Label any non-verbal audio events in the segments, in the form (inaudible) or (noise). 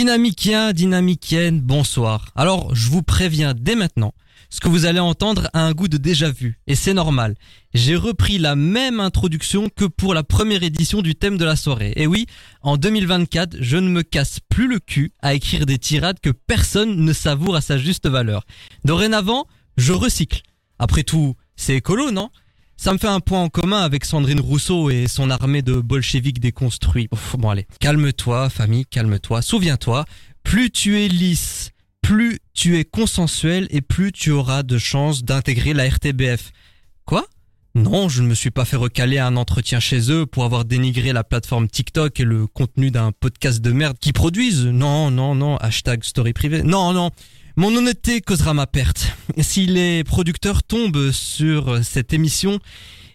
Dynamicien, dynamicienne, bonsoir. Alors, je vous préviens dès maintenant, ce que vous allez entendre a un goût de déjà vu, et c'est normal. J'ai repris la même introduction que pour la première édition du thème de la soirée. Et oui, en 2024, je ne me casse plus le cul à écrire des tirades que personne ne savoure à sa juste valeur. Dorénavant, je recycle. Après tout, c'est écolo, non? Ça me fait un point en commun avec Sandrine Rousseau et son armée de bolcheviques déconstruits. bon allez, calme-toi famille, calme-toi. Souviens-toi, plus tu es lisse, plus tu es consensuel et plus tu auras de chances d'intégrer la RTBF. Quoi? Non, je ne me suis pas fait recaler à un entretien chez eux pour avoir dénigré la plateforme TikTok et le contenu d'un podcast de merde qu'ils produisent. Non, non, non, hashtag story privée. Non, non, mon honnêteté causera ma perte. Si les producteurs tombent sur cette émission,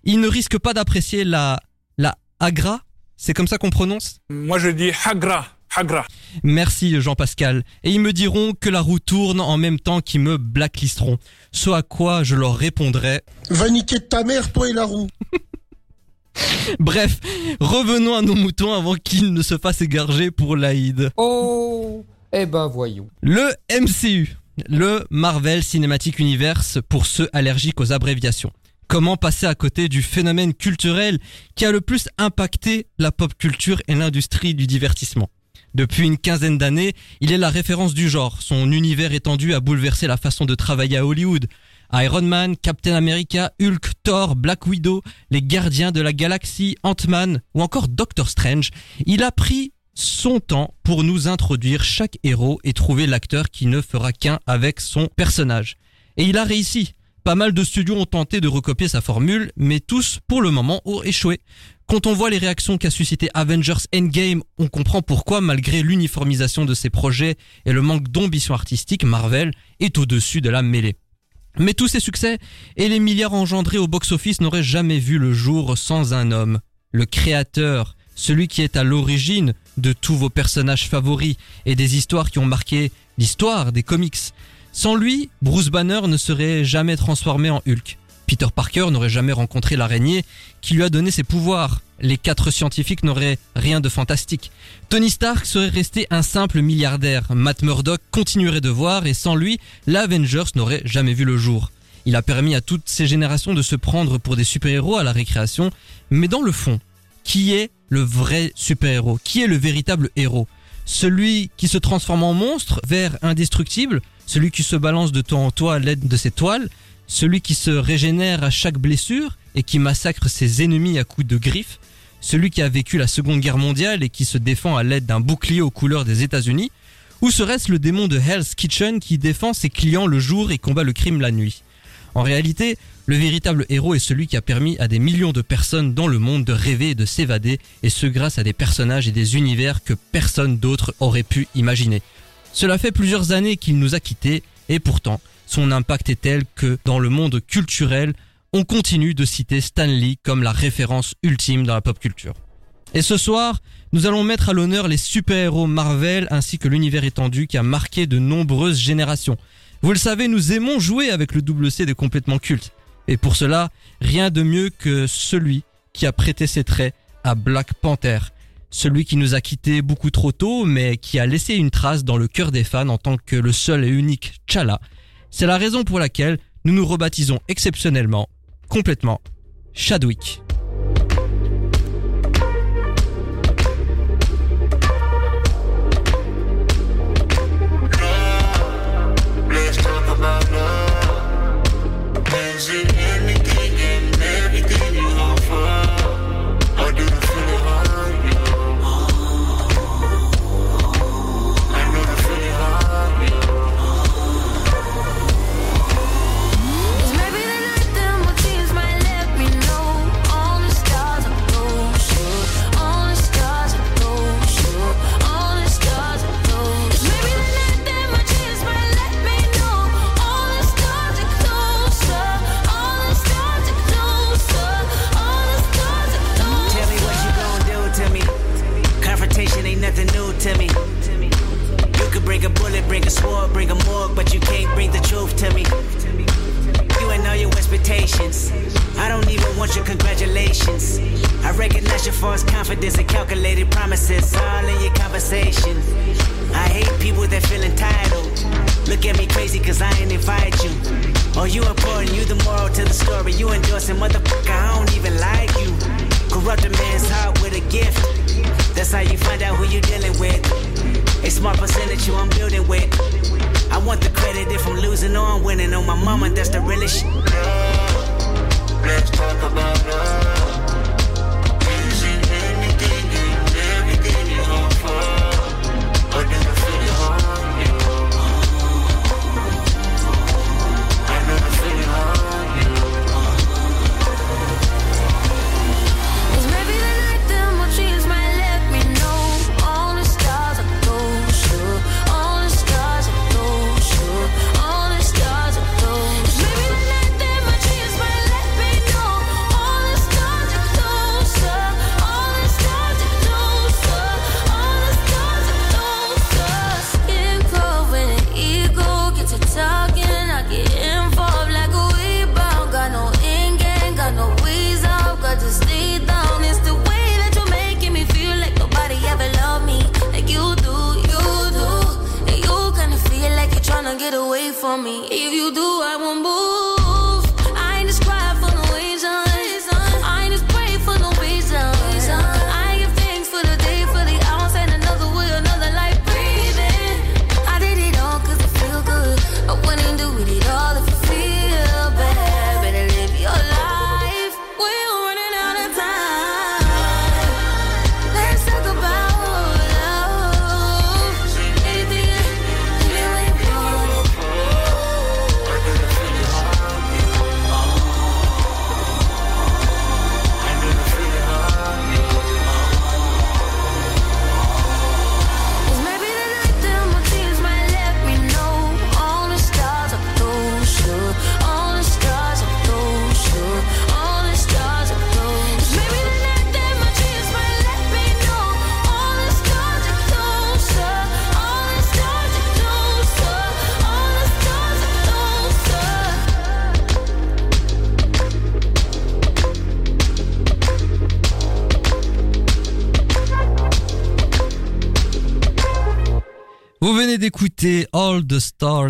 ils ne risquent pas d'apprécier la, la agra. C'est comme ça qu'on prononce? Moi je dis hagra. Hagra. Merci Jean-Pascal. Et ils me diront que la roue tourne en même temps qu'ils me blacklisteront. Ce à quoi je leur répondrai... Va niquer de ta mère, toi et la roue. (laughs) Bref, revenons à nos moutons avant qu'ils ne se fassent égarger pour l'Aïd. Oh eh ben voyons. Le MCU, le Marvel Cinematic Universe pour ceux allergiques aux abréviations. Comment passer à côté du phénomène culturel qui a le plus impacté la pop culture et l'industrie du divertissement? Depuis une quinzaine d'années, il est la référence du genre. Son univers étendu a bouleversé la façon de travailler à Hollywood. Iron Man, Captain America, Hulk, Thor, Black Widow, les Gardiens de la Galaxie, Ant-Man ou encore Doctor Strange, il a pris son temps pour nous introduire chaque héros et trouver l'acteur qui ne fera qu'un avec son personnage. Et il a réussi. Pas mal de studios ont tenté de recopier sa formule, mais tous, pour le moment, ont échoué. Quand on voit les réactions qu'a suscité Avengers Endgame, on comprend pourquoi, malgré l'uniformisation de ses projets et le manque d'ambition artistique, Marvel est au-dessus de la mêlée. Mais tous ces succès et les milliards engendrés au box-office n'auraient jamais vu le jour sans un homme, le créateur, celui qui est à l'origine de tous vos personnages favoris et des histoires qui ont marqué l'histoire des comics. Sans lui, Bruce Banner ne serait jamais transformé en Hulk. Peter Parker n'aurait jamais rencontré l'araignée qui lui a donné ses pouvoirs. Les quatre scientifiques n'auraient rien de fantastique. Tony Stark serait resté un simple milliardaire. Matt Murdock continuerait de voir et sans lui, l'Avengers n'aurait jamais vu le jour. Il a permis à toutes ces générations de se prendre pour des super-héros à la récréation, mais dans le fond, qui est le vrai super-héros? Qui est le véritable héros? Celui qui se transforme en monstre vers indestructible Celui qui se balance de toi en toi à l'aide de ses toiles Celui qui se régénère à chaque blessure et qui massacre ses ennemis à coups de griffes Celui qui a vécu la seconde guerre mondiale et qui se défend à l'aide d'un bouclier aux couleurs des États-Unis Ou serait-ce le démon de Hell's Kitchen qui défend ses clients le jour et combat le crime la nuit? En réalité, le véritable héros est celui qui a permis à des millions de personnes dans le monde de rêver et de s'évader, et ce grâce à des personnages et des univers que personne d'autre aurait pu imaginer. Cela fait plusieurs années qu'il nous a quittés, et pourtant, son impact est tel que dans le monde culturel, on continue de citer Stan Lee comme la référence ultime dans la pop culture. Et ce soir, nous allons mettre à l'honneur les super-héros Marvel ainsi que l'univers étendu qui a marqué de nombreuses générations. Vous le savez, nous aimons jouer avec le double C des complètement cultes. Et pour cela, rien de mieux que celui qui a prêté ses traits à Black Panther. Celui qui nous a quittés beaucoup trop tôt, mais qui a laissé une trace dans le cœur des fans en tant que le seul et unique Chala. C'est la raison pour laquelle nous nous rebaptisons exceptionnellement, complètement, Chadwick.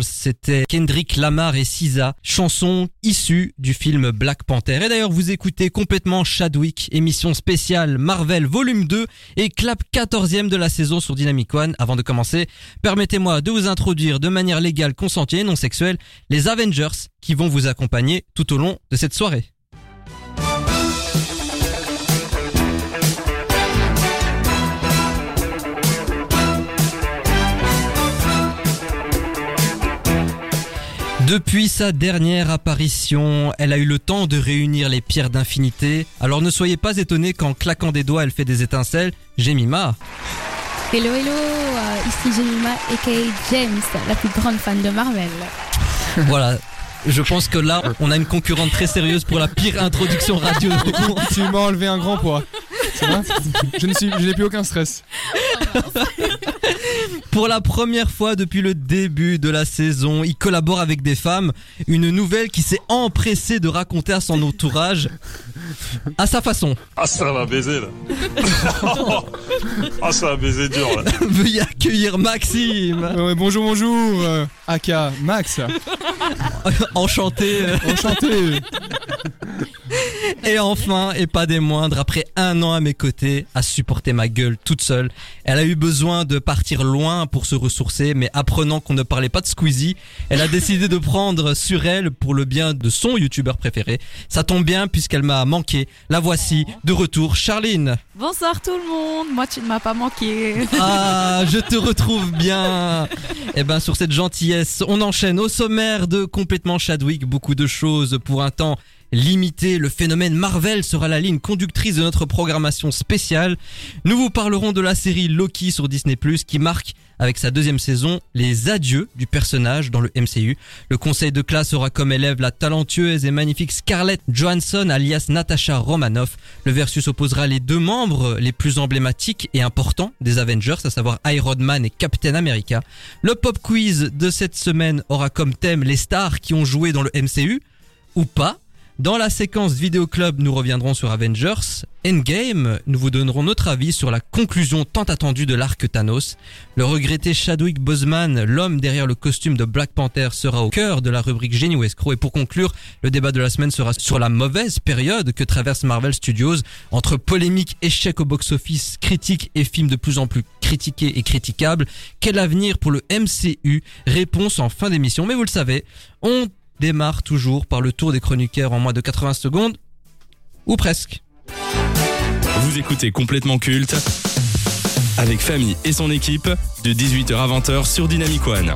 C'était Kendrick Lamar et SZA, chanson issue du film Black Panther. Et d'ailleurs, vous écoutez complètement Chadwick, émission spéciale Marvel Volume 2 et clap 14e de la saison sur Dynamic One. Avant de commencer, permettez-moi de vous introduire de manière légale, consentie et non sexuelle les Avengers qui vont vous accompagner tout au long de cette soirée. Depuis sa dernière apparition, elle a eu le temps de réunir les pierres d'infinité. Alors ne soyez pas étonnés qu'en claquant des doigts, elle fait des étincelles. Jemima. Hello hello, euh, ici Jemima aka James, la plus grande fan de Marvel. (laughs) Voilà. Je pense que là, on a une concurrente très sérieuse pour la pire introduction radio. (laughs) Tu m'as enlevé un grand poids. Ça va Je ne suis, je n'ai plus aucun stress. (laughs) Pour la première fois depuis le début de la saison, il collabore avec des femmes. Une nouvelle qui s'est empressée de raconter à son entourage à sa façon. Ah, ça va baiser là. ah, ça va baiser dur là. Veuillez accueillir Maxime. Ouais, bonjour, bonjour, euh, Aka, Max, Enchanté. enchanté. Et enfin, et pas des moindres, après un an à mes côtés, à supporter ma gueule toute seule, elle a eu besoin de partir loin pour se ressourcer, mais apprenant qu'on ne parlait pas de Squeezie, elle a décidé de prendre sur elle pour le bien de son youtubeur préféré. Ça tombe bien puisqu'elle m'a manqué. La voici, de retour, Charline. Bonsoir tout le monde, moi tu ne m'as pas manqué. Ah, je te retrouve bien. Eh ben, sur cette gentillesse, on enchaîne au sommaire de complètement Chadwick, beaucoup de choses pour un temps limité. Le phénomène Marvel sera la ligne conductrice de notre programmation spéciale. Nous vous parlerons de la série Loki sur Disney+, qui marque avec sa deuxième saison les adieux du personnage dans le MCU. Le conseil de classe aura comme élève la talentueuse et magnifique Scarlett Johansson alias Natasha Romanoff. Le versus opposera les deux membres les plus emblématiques et importants des Avengers, à savoir Iron Man et Captain America. Le pop quiz de cette semaine aura comme thème les stars qui ont joué dans le MCU ou pas. Dans la séquence Vidéo Club, nous reviendrons sur Avengers. Endgame, nous vous donnerons notre avis sur la conclusion tant attendue de l'arc Thanos. Le regretté Chadwick Boseman, l'homme derrière le costume de Black Panther, sera au cœur de la rubrique Génie ou Escroc. Et pour conclure, le débat de la semaine sera sur la mauvaise période que traverse Marvel Studios entre polémique, échec au box-office, critiques et films de plus en plus critiqués et critiquables. Quel avenir pour le MCU Réponse en fin d'émission. Mais vous le savez, on démarre toujours par le tour des chroniqueurs en moins de 80 secondes. Ou presque. Vous écoutez complètement culte avec Famille et son équipe de 18h à 20h sur Dynamic One.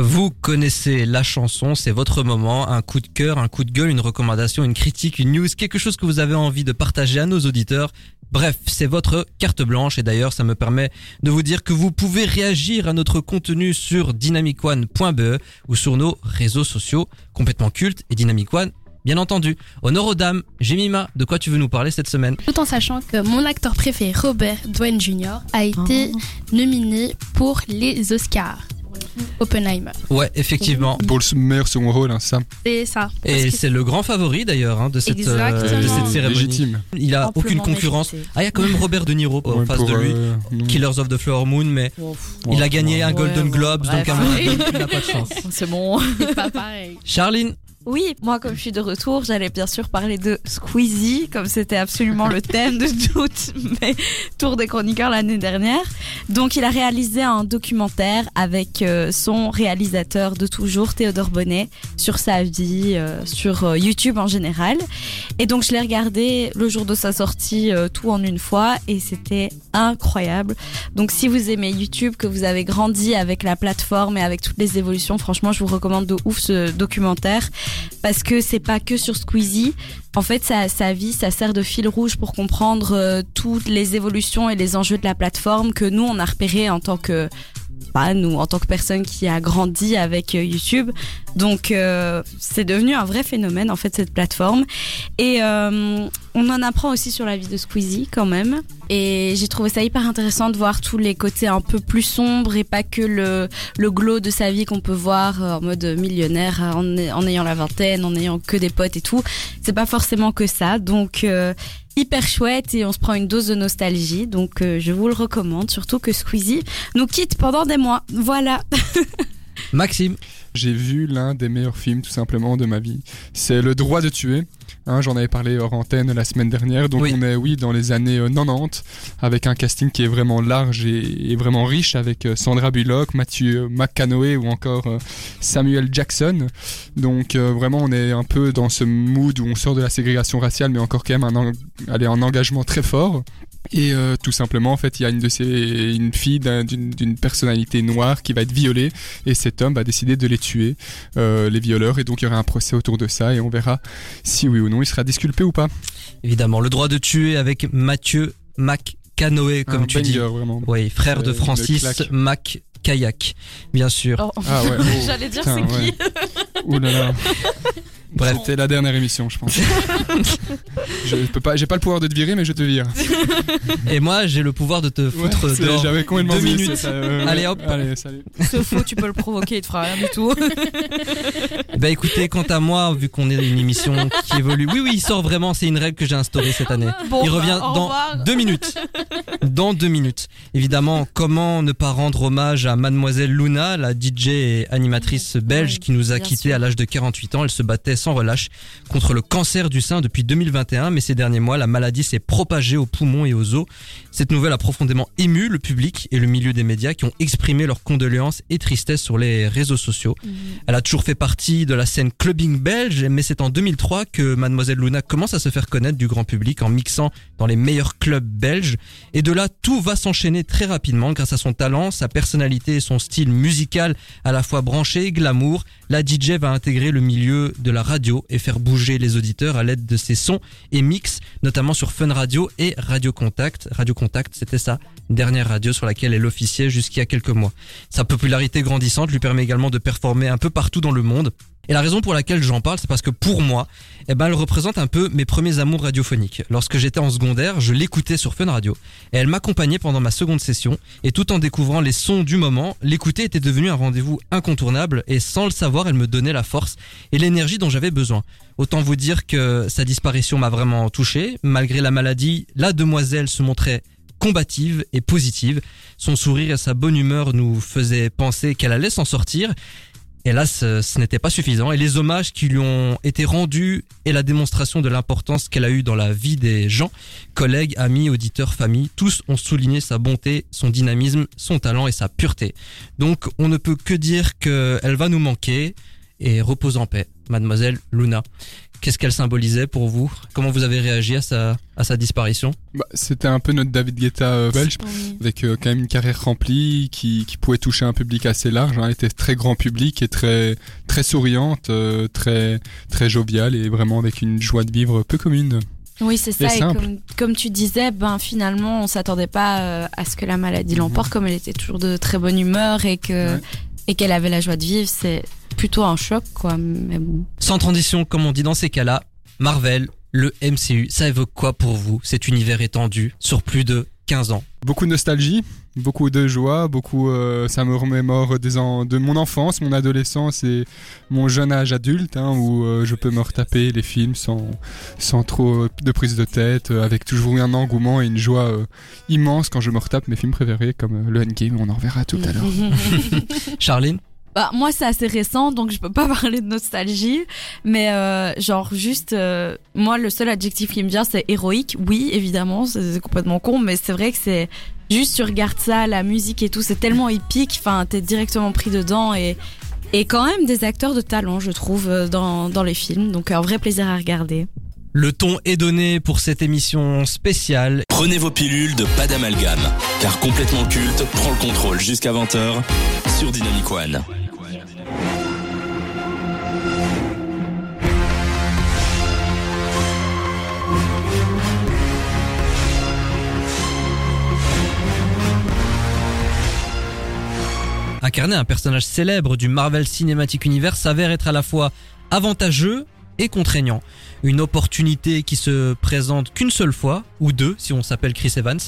Vous connaissez la chanson, c'est votre moment, un coup de cœur, un coup de gueule, une recommandation, une critique, une news, quelque chose que vous avez envie de partager à nos auditeurs. Bref, c'est votre carte blanche et d'ailleurs ça me permet de vous dire que vous pouvez réagir à notre contenu sur dynamicone.be ou sur nos réseaux sociaux complètement cultes et Dynamic One, bien entendu. Honneur aux dames, Jemima, de quoi tu veux nous parler cette semaine? Tout en sachant que mon acteur préféré, Robert Downey Jr., a été nominé pour les Oscars. Oppenheimer. Ouais, effectivement. Pour le meilleur second rôle, hein, ça. C'est ça. Et c'est le grand favori d'ailleurs hein, de, cette, euh, Exactement. de cette cérémonie. Légitime. Il a aucune concurrence. Ah, il y a quand même (laughs) Robert De Niro en face de lui. euh. Killers of the Flower Moon, mais il a gagné un Golden ouais, Globes, donc à mon avis, (laughs) il n'a pas de chance. C'est bon. (laughs) c'est pas pareil. Charline, Oui, moi comme je suis de retour, j'allais bien sûr parler de Squeezie, comme c'était absolument le thème de toutes mes tours des chroniqueurs l'année dernière. Donc il a réalisé un documentaire avec euh, son réalisateur de toujours, Théodore Bonnet, sur sa vie, euh, sur euh, YouTube en général. Et donc je l'ai regardé le jour de sa sortie, tout en une fois, et c'était incroyable. Donc si vous aimez YouTube, que vous avez grandi avec la plateforme et avec toutes les évolutions, franchement je vous recommande de ouf ce documentaire parce que c'est pas que sur Squeezie. En fait, sa, vie, ça sert de fil rouge pour comprendre euh, toutes les évolutions et les enjeux de la plateforme que nous on a repéré en tant que pas nous en tant que personne qui a grandi avec euh, YouTube. Donc euh, c'est devenu un vrai phénomène en fait cette plateforme et on en apprend aussi sur la vie de Squeezie quand même. Et j'ai trouvé ça hyper intéressant de voir tous les côtés un peu plus sombres et pas que le, le glow de sa vie qu'on peut voir euh, en mode millionnaire euh, en, ayant la vingtaine, en ayant que des potes et tout. C'est pas forcément que ça. Donc euh, hyper chouette et on se prend une dose de nostalgie. Donc je vous le recommande, surtout que Squeezie nous quitte pendant des mois. Voilà. (laughs) Maxime, J'ai vu l'un des meilleurs films tout simplement de ma vie. C'est Le droit de tuer. Hein, J'en avais parlé hors antenne la semaine dernière. Donc Oui. on est oui dans les années euh, 90 avec un casting qui est vraiment large et, et vraiment riche avec euh, Sandra Bullock, Matthew McConaughey ou encore euh, Samuel Jackson. Donc euh, vraiment on est un peu dans ce mood où on sort de la ségrégation raciale mais encore quand même un, en- allez, un engagement très fort. Et euh, tout simplement, en fait, il y a une de ces, une fille d'un- d'une personnalité noire qui va être violée, et cet homme va décider de les tuer, euh, les violeurs, et donc il y aura un procès autour de ça, et on verra si oui ou non il sera disculpé ou pas. évidemment, le droit de tuer avec Mathieu McCanoë, comme un tu dis. banger, vraiment. Oui, frère de Francis. Mac Kayak, bien sûr. Oh, Ah ouais. oh, (laughs) J'allais dire c'est qui (laughs) Ouh là là. Bref. C'était la dernière émission, je pense. (laughs) je peux pas, j'ai pas le pouvoir de te virer, mais je te vire. (laughs) Et moi, j'ai le pouvoir de te foutre Ouais, c'est- dehors. J'avais complètement Deux minutes. ça, euh, Allez, hop. Allez, salut. C'est faux, tu peux le provoquer, il te fera rien du tout. (laughs) Bah écoutez, quant à moi, vu qu'on est une émission qui évolue, oui oui, il sort vraiment, c'est une règle que j'ai instaurée cette année. Bon, il bah, revient dans revoir. deux minutes. Dans deux minutes. Évidemment, comment ne pas rendre hommage à Mademoiselle Luna, la DJ et animatrice belge Ouais, qui nous a quittés à l'âge de 48 ans. Elle se battait sans relâche contre le cancer du sein depuis 2021, mais ces derniers mois, la maladie s'est propagée aux poumons et aux os. Cette nouvelle a profondément ému le public et le milieu des médias qui ont exprimé leurs condoléances et tristesse sur les réseaux sociaux. Elle a toujours fait partie de la scène clubbing belge, mais c'est en 2003 que Mademoiselle Luna commence à se faire connaître du grand public en mixant dans les meilleurs clubs belges. Et de là, tout va s'enchaîner très rapidement grâce à son talent, sa personnalité et son style musical à la fois branché et glamour. La DJ va intégrer le milieu de la radio et faire bouger les auditeurs à l'aide de ses sons et mix, notamment sur Fun Radio et Radio Contact. Radio Contact, c'était sa dernière radio sur laquelle elle officiait jusqu'il y a quelques mois. Sa popularité grandissante lui permet également de performer un peu partout dans le monde. Et la raison pour laquelle j'en parle, c'est parce que pour moi, eh ben, elle représente un peu mes premiers amours radiophoniques. Lorsque j'étais en secondaire, je l'écoutais sur Fun Radio. Et elle m'accompagnait pendant ma seconde session. Et tout en découvrant les sons du moment, l'écouter était devenu un rendez-vous incontournable. Et sans le savoir, elle me donnait la force et l'énergie dont j'avais besoin. Autant vous dire que sa disparition m'a vraiment touché. Malgré la maladie, la demoiselle se montrait combative et positive. Son sourire et sa bonne humeur nous faisaient penser qu'elle allait s'en sortir. Hélas, ce, ce n'était pas suffisant et les hommages qui lui ont été rendus et la démonstration de l'importance qu'elle a eue dans la vie des gens, collègues, amis, auditeurs, famille, tous ont souligné sa bonté, son dynamisme, son talent et sa pureté. Donc on ne peut que dire qu'elle va nous manquer et repose en paix, mademoiselle Luna. Qu'est-ce qu'elle symbolisait pour vous? Comment vous avez réagi à sa, à sa disparition? Bah, C'était un peu notre David Guetta euh, belge, avec euh, quand même une carrière remplie, qui, qui pouvait toucher un public assez large. Hein, elle était très grand public et très très souriante, euh, très très joviale et vraiment avec une joie de vivre peu commune. Oui, c'est ça. Et comme, comme tu disais, ben finalement, on s'attendait pas à ce que la maladie l'emporte, comme elle était toujours de très bonne humeur et que Ouais. et qu'elle avait la joie de vivre. C'est plutôt un choc, quoi. Mais bon. Sans transition, comme on dit dans ces cas-là, Marvel, le MCU, ça évoque quoi pour vous Cet univers étendu sur plus de 15 ans? Beaucoup de nostalgie, beaucoup de joie, beaucoup. euh, ça me remémore des ans de mon enfance, mon adolescence et mon jeune âge adulte, hein, où euh, je peux me retaper les films sans sans trop de prise de tête, euh, avec toujours un engouement et une joie euh, immense quand je me retape mes films préférés comme euh, le Endgame. On en reverra tout à l'heure. (laughs) Charline? Bah, moi, c'est assez récent, donc je peux pas (laughs) parler de nostalgie. Mais euh, genre, juste, euh, moi, le seul adjectif qui me vient, c'est héroïque. Oui, évidemment, c'est complètement con, mais c'est vrai que c'est juste, tu regardes ça, la musique et tout, c'est tellement épique. Enfin, t'es directement pris dedans et et quand même des acteurs de talent, je trouve, euh, dans dans les films. Donc, un vrai plaisir à regarder. Le ton est donné pour cette émission spéciale. Prenez vos pilules de pas d'amalgame, car complètement culte prend le contrôle jusqu'à 20h sur Dynamic One. Incarner un personnage célèbre du Marvel Cinematic Universe s'avère être à la fois avantageux et contraignant. Une opportunité qui se présente qu'une seule fois, ou deux si on s'appelle Chris Evans,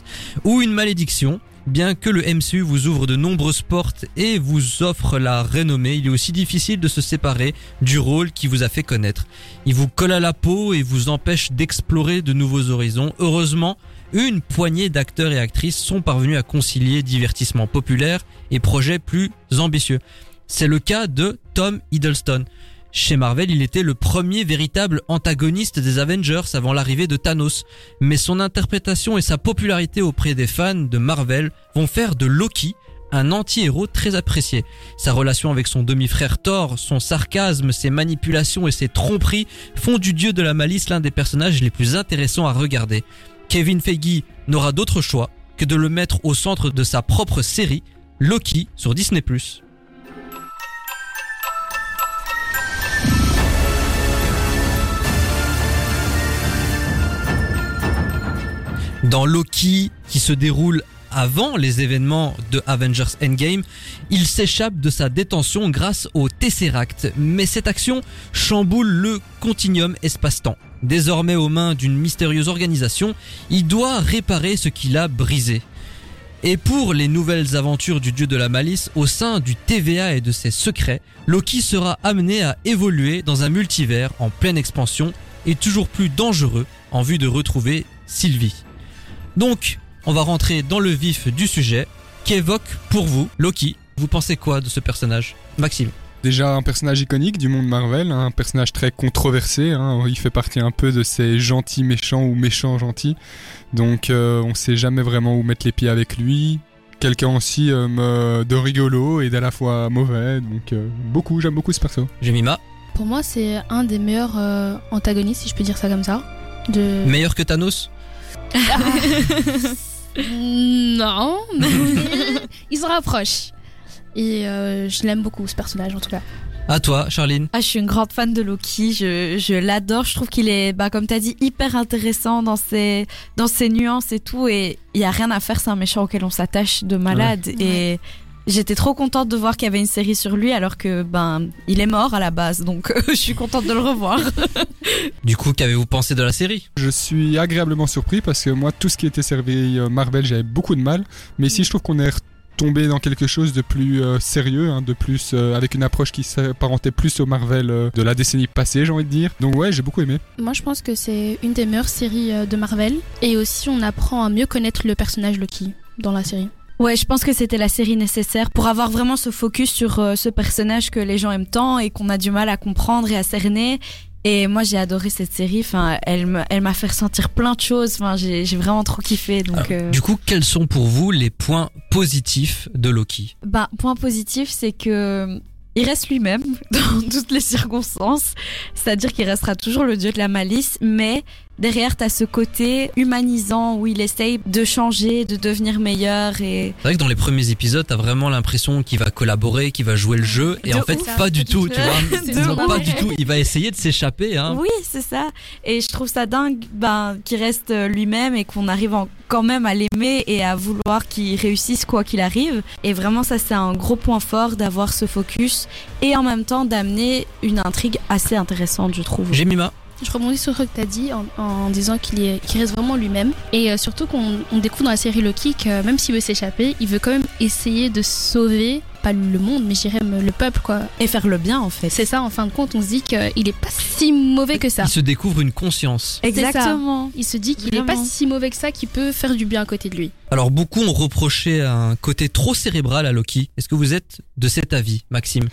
ou une malédiction. Bien que le MCU vous ouvre de nombreuses portes et vous offre la renommée, il est aussi difficile de se séparer du rôle qui vous a fait connaître. Il vous colle à la peau et vous empêche d'explorer de nouveaux horizons. Heureusement, une poignée d'acteurs et actrices sont parvenus à concilier divertissement populaire et projets plus ambitieux. C'est le cas de Tom Hiddleston. Chez Marvel, il était le premier véritable antagoniste des Avengers avant l'arrivée de Thanos. Mais son interprétation et sa popularité auprès des fans de Marvel vont faire de Loki un anti-héros très apprécié. Sa relation avec son demi-frère Thor, son sarcasme, ses manipulations et ses tromperies font du dieu de la malice l'un des personnages les plus intéressants à regarder. Kevin Feige n'aura d'autre choix que de le mettre au centre de sa propre série, Loki, sur Disney+. Dans Loki, qui se déroule avant les événements de Avengers Endgame, il s'échappe de sa détention grâce au Tesseract. Mais cette action chamboule le continuum espace-temps. Désormais aux mains d'une mystérieuse organisation, il doit réparer ce qu'il a brisé. Et pour les nouvelles aventures du dieu de la malice au sein du TVA et de ses secrets, Loki sera amené à évoluer dans un multivers en pleine expansion et toujours plus dangereux en vue de retrouver Sylvie. Donc, on va rentrer dans le vif du sujet. Qu'évoque pour vous Loki Vous pensez quoi de ce personnage Maxime Déjà un personnage iconique du monde Marvel, hein, un personnage très controversé. hein, il fait partie un peu de ces gentils méchants ou méchants gentils. Donc euh, on sait jamais vraiment où mettre les pieds avec lui. Quelqu'un aussi euh, me- de rigolo et d'à la fois mauvais. Donc euh, beaucoup, j'aime beaucoup ce perso. Jemima Pour moi, c'est un des meilleurs euh, antagonistes, si je peux dire ça comme ça. De... Meilleur que Thanos (laughs) Non, (laughs) mais il se rapproche. Et euh, je l'aime beaucoup, ce personnage, en tout cas. À toi, Charline Ah, je suis une grande fan de Loki. Je, je l'adore. Je trouve qu'il est, bah, comme t'as dit, hyper intéressant dans ses, dans ses nuances et tout. Et il y a rien à faire. C'est un méchant auquel on s'attache de malade. Et j'étais trop contente de voir qu'il y avait une série sur lui alors que ben il est mort à la base donc euh, (laughs) je suis contente de le revoir. (laughs) Du coup, qu'avez-vous pensé de la série? Je suis agréablement surpris parce que moi, tout ce qui était servi euh, Marvel, j'avais beaucoup de mal. Mais ici, je trouve qu'on est retombé dans quelque chose de plus euh, sérieux, hein, de plus euh, avec une approche qui s'apparentait plus au Marvel euh, de la décennie passée, j'ai envie de dire. Donc ouais, j'ai beaucoup aimé. Moi, je pense que c'est une des meilleures séries euh, de Marvel. Et aussi, on apprend à mieux connaître le personnage Loki dans la série. Ouais, je pense que c'était la série nécessaire pour avoir vraiment ce focus sur euh, ce personnage que les gens aiment tant et qu'on a du mal à comprendre et à cerner. Et moi, j'ai adoré cette série. Enfin, elle me- elle m'a fait ressentir plein de choses. Enfin, j'ai vraiment trop kiffé. Donc, Alors, euh, Du coup, quels sont pour vous les points positifs de Loki? Bah, point positif, c'est que il reste lui-même (laughs) dans toutes les circonstances. C'est-à-dire qu'il restera toujours le dieu de la malice, mais derrière, t'as ce côté humanisant où il essaye de changer, de devenir meilleur et C'est vrai que dans les premiers épisodes, t'as vraiment l'impression qu'il va collaborer, qu'il va jouer le jeu, et De en fait, ouf. pas du tout, tu (laughs) vois. Pas du tout. Il va essayer de s'échapper, hein. Oui, c'est ça. Et je trouve ça dingue ben, qu'il reste euh, lui-même et qu'on arrive en- quand même à l'aimer et à vouloir qu'il réussisse quoi qu'il arrive. Et vraiment, ça, c'est un gros point fort d'avoir ce focus et en même temps d'amener une intrigue assez intéressante, je trouve. Jemima, Je rebondis sur ce que tu as dit en, en disant qu'il est- qu'il reste vraiment lui-même. Et euh, surtout qu'on on découvre dans la série Loki que même s'il veut s'échapper, il veut quand même essayer de sauver, pas le monde, mais me- le peuple, quoi. Et faire le bien, en fait. C'est ça, en fin de compte, on se dit qu'il est pas si mauvais que ça. il se découvre une conscience. Exactement. Il se dit qu'il est pas si mauvais que ça, qu'il peut faire du bien à côté de lui. Alors, beaucoup ont reproché un côté trop cérébral à Loki. Est-ce que vous êtes de cet avis, Maxime?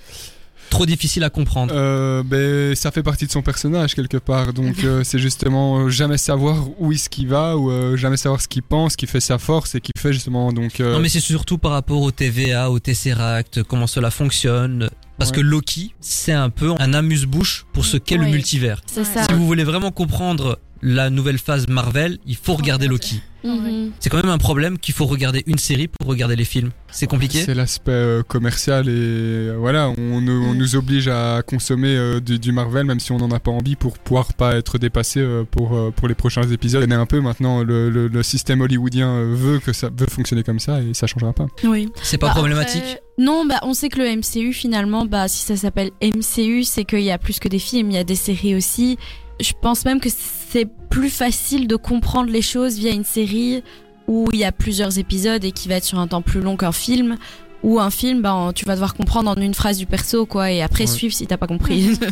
Trop difficile à comprendre. Euh, ben, ça fait partie de son personnage quelque part. Donc euh, c'est justement euh, jamais savoir où est-ce qu'il va ou euh, jamais savoir ce qu'il pense, qui fait sa force et qui fait justement donc. euh, Non, mais c'est surtout par rapport au TVA, au Tesseract, comment cela fonctionne. Parce Ouais. que Loki, c'est un peu un amuse-bouche pour ce qu'est le multivers. C'est ça. Si vous voulez vraiment comprendre la nouvelle phase Marvel, il faut regarder Loki. Mhm. C'est quand même un problème qu'il faut regarder une série pour regarder les films. C'est compliqué C'est l'aspect euh, commercial et euh, voilà, on, nous- on nous oblige à consommer euh, du, du Marvel même si on n'en a pas envie pour pouvoir pas être dépassé pour pour les prochains épisodes. On est un peu maintenant le, le, le système hollywoodien veut que ça veut fonctionner comme ça et ça changera pas. Oui. C'est pas Bah, problématique après, Non, bah on sait que le MCU finalement, bah si ça s'appelle MCU, c'est qu'il y a plus que des films, il y a des séries aussi. Je pense même que c'est plus facile de comprendre les choses via une série où il y a plusieurs épisodes et qui va être sur un temps plus long qu'un film. Ou un film, bah, en- tu vas devoir comprendre en une phrase du perso, quoi, et après Ouais. suivre si t'as pas compris. (laughs) Vrai.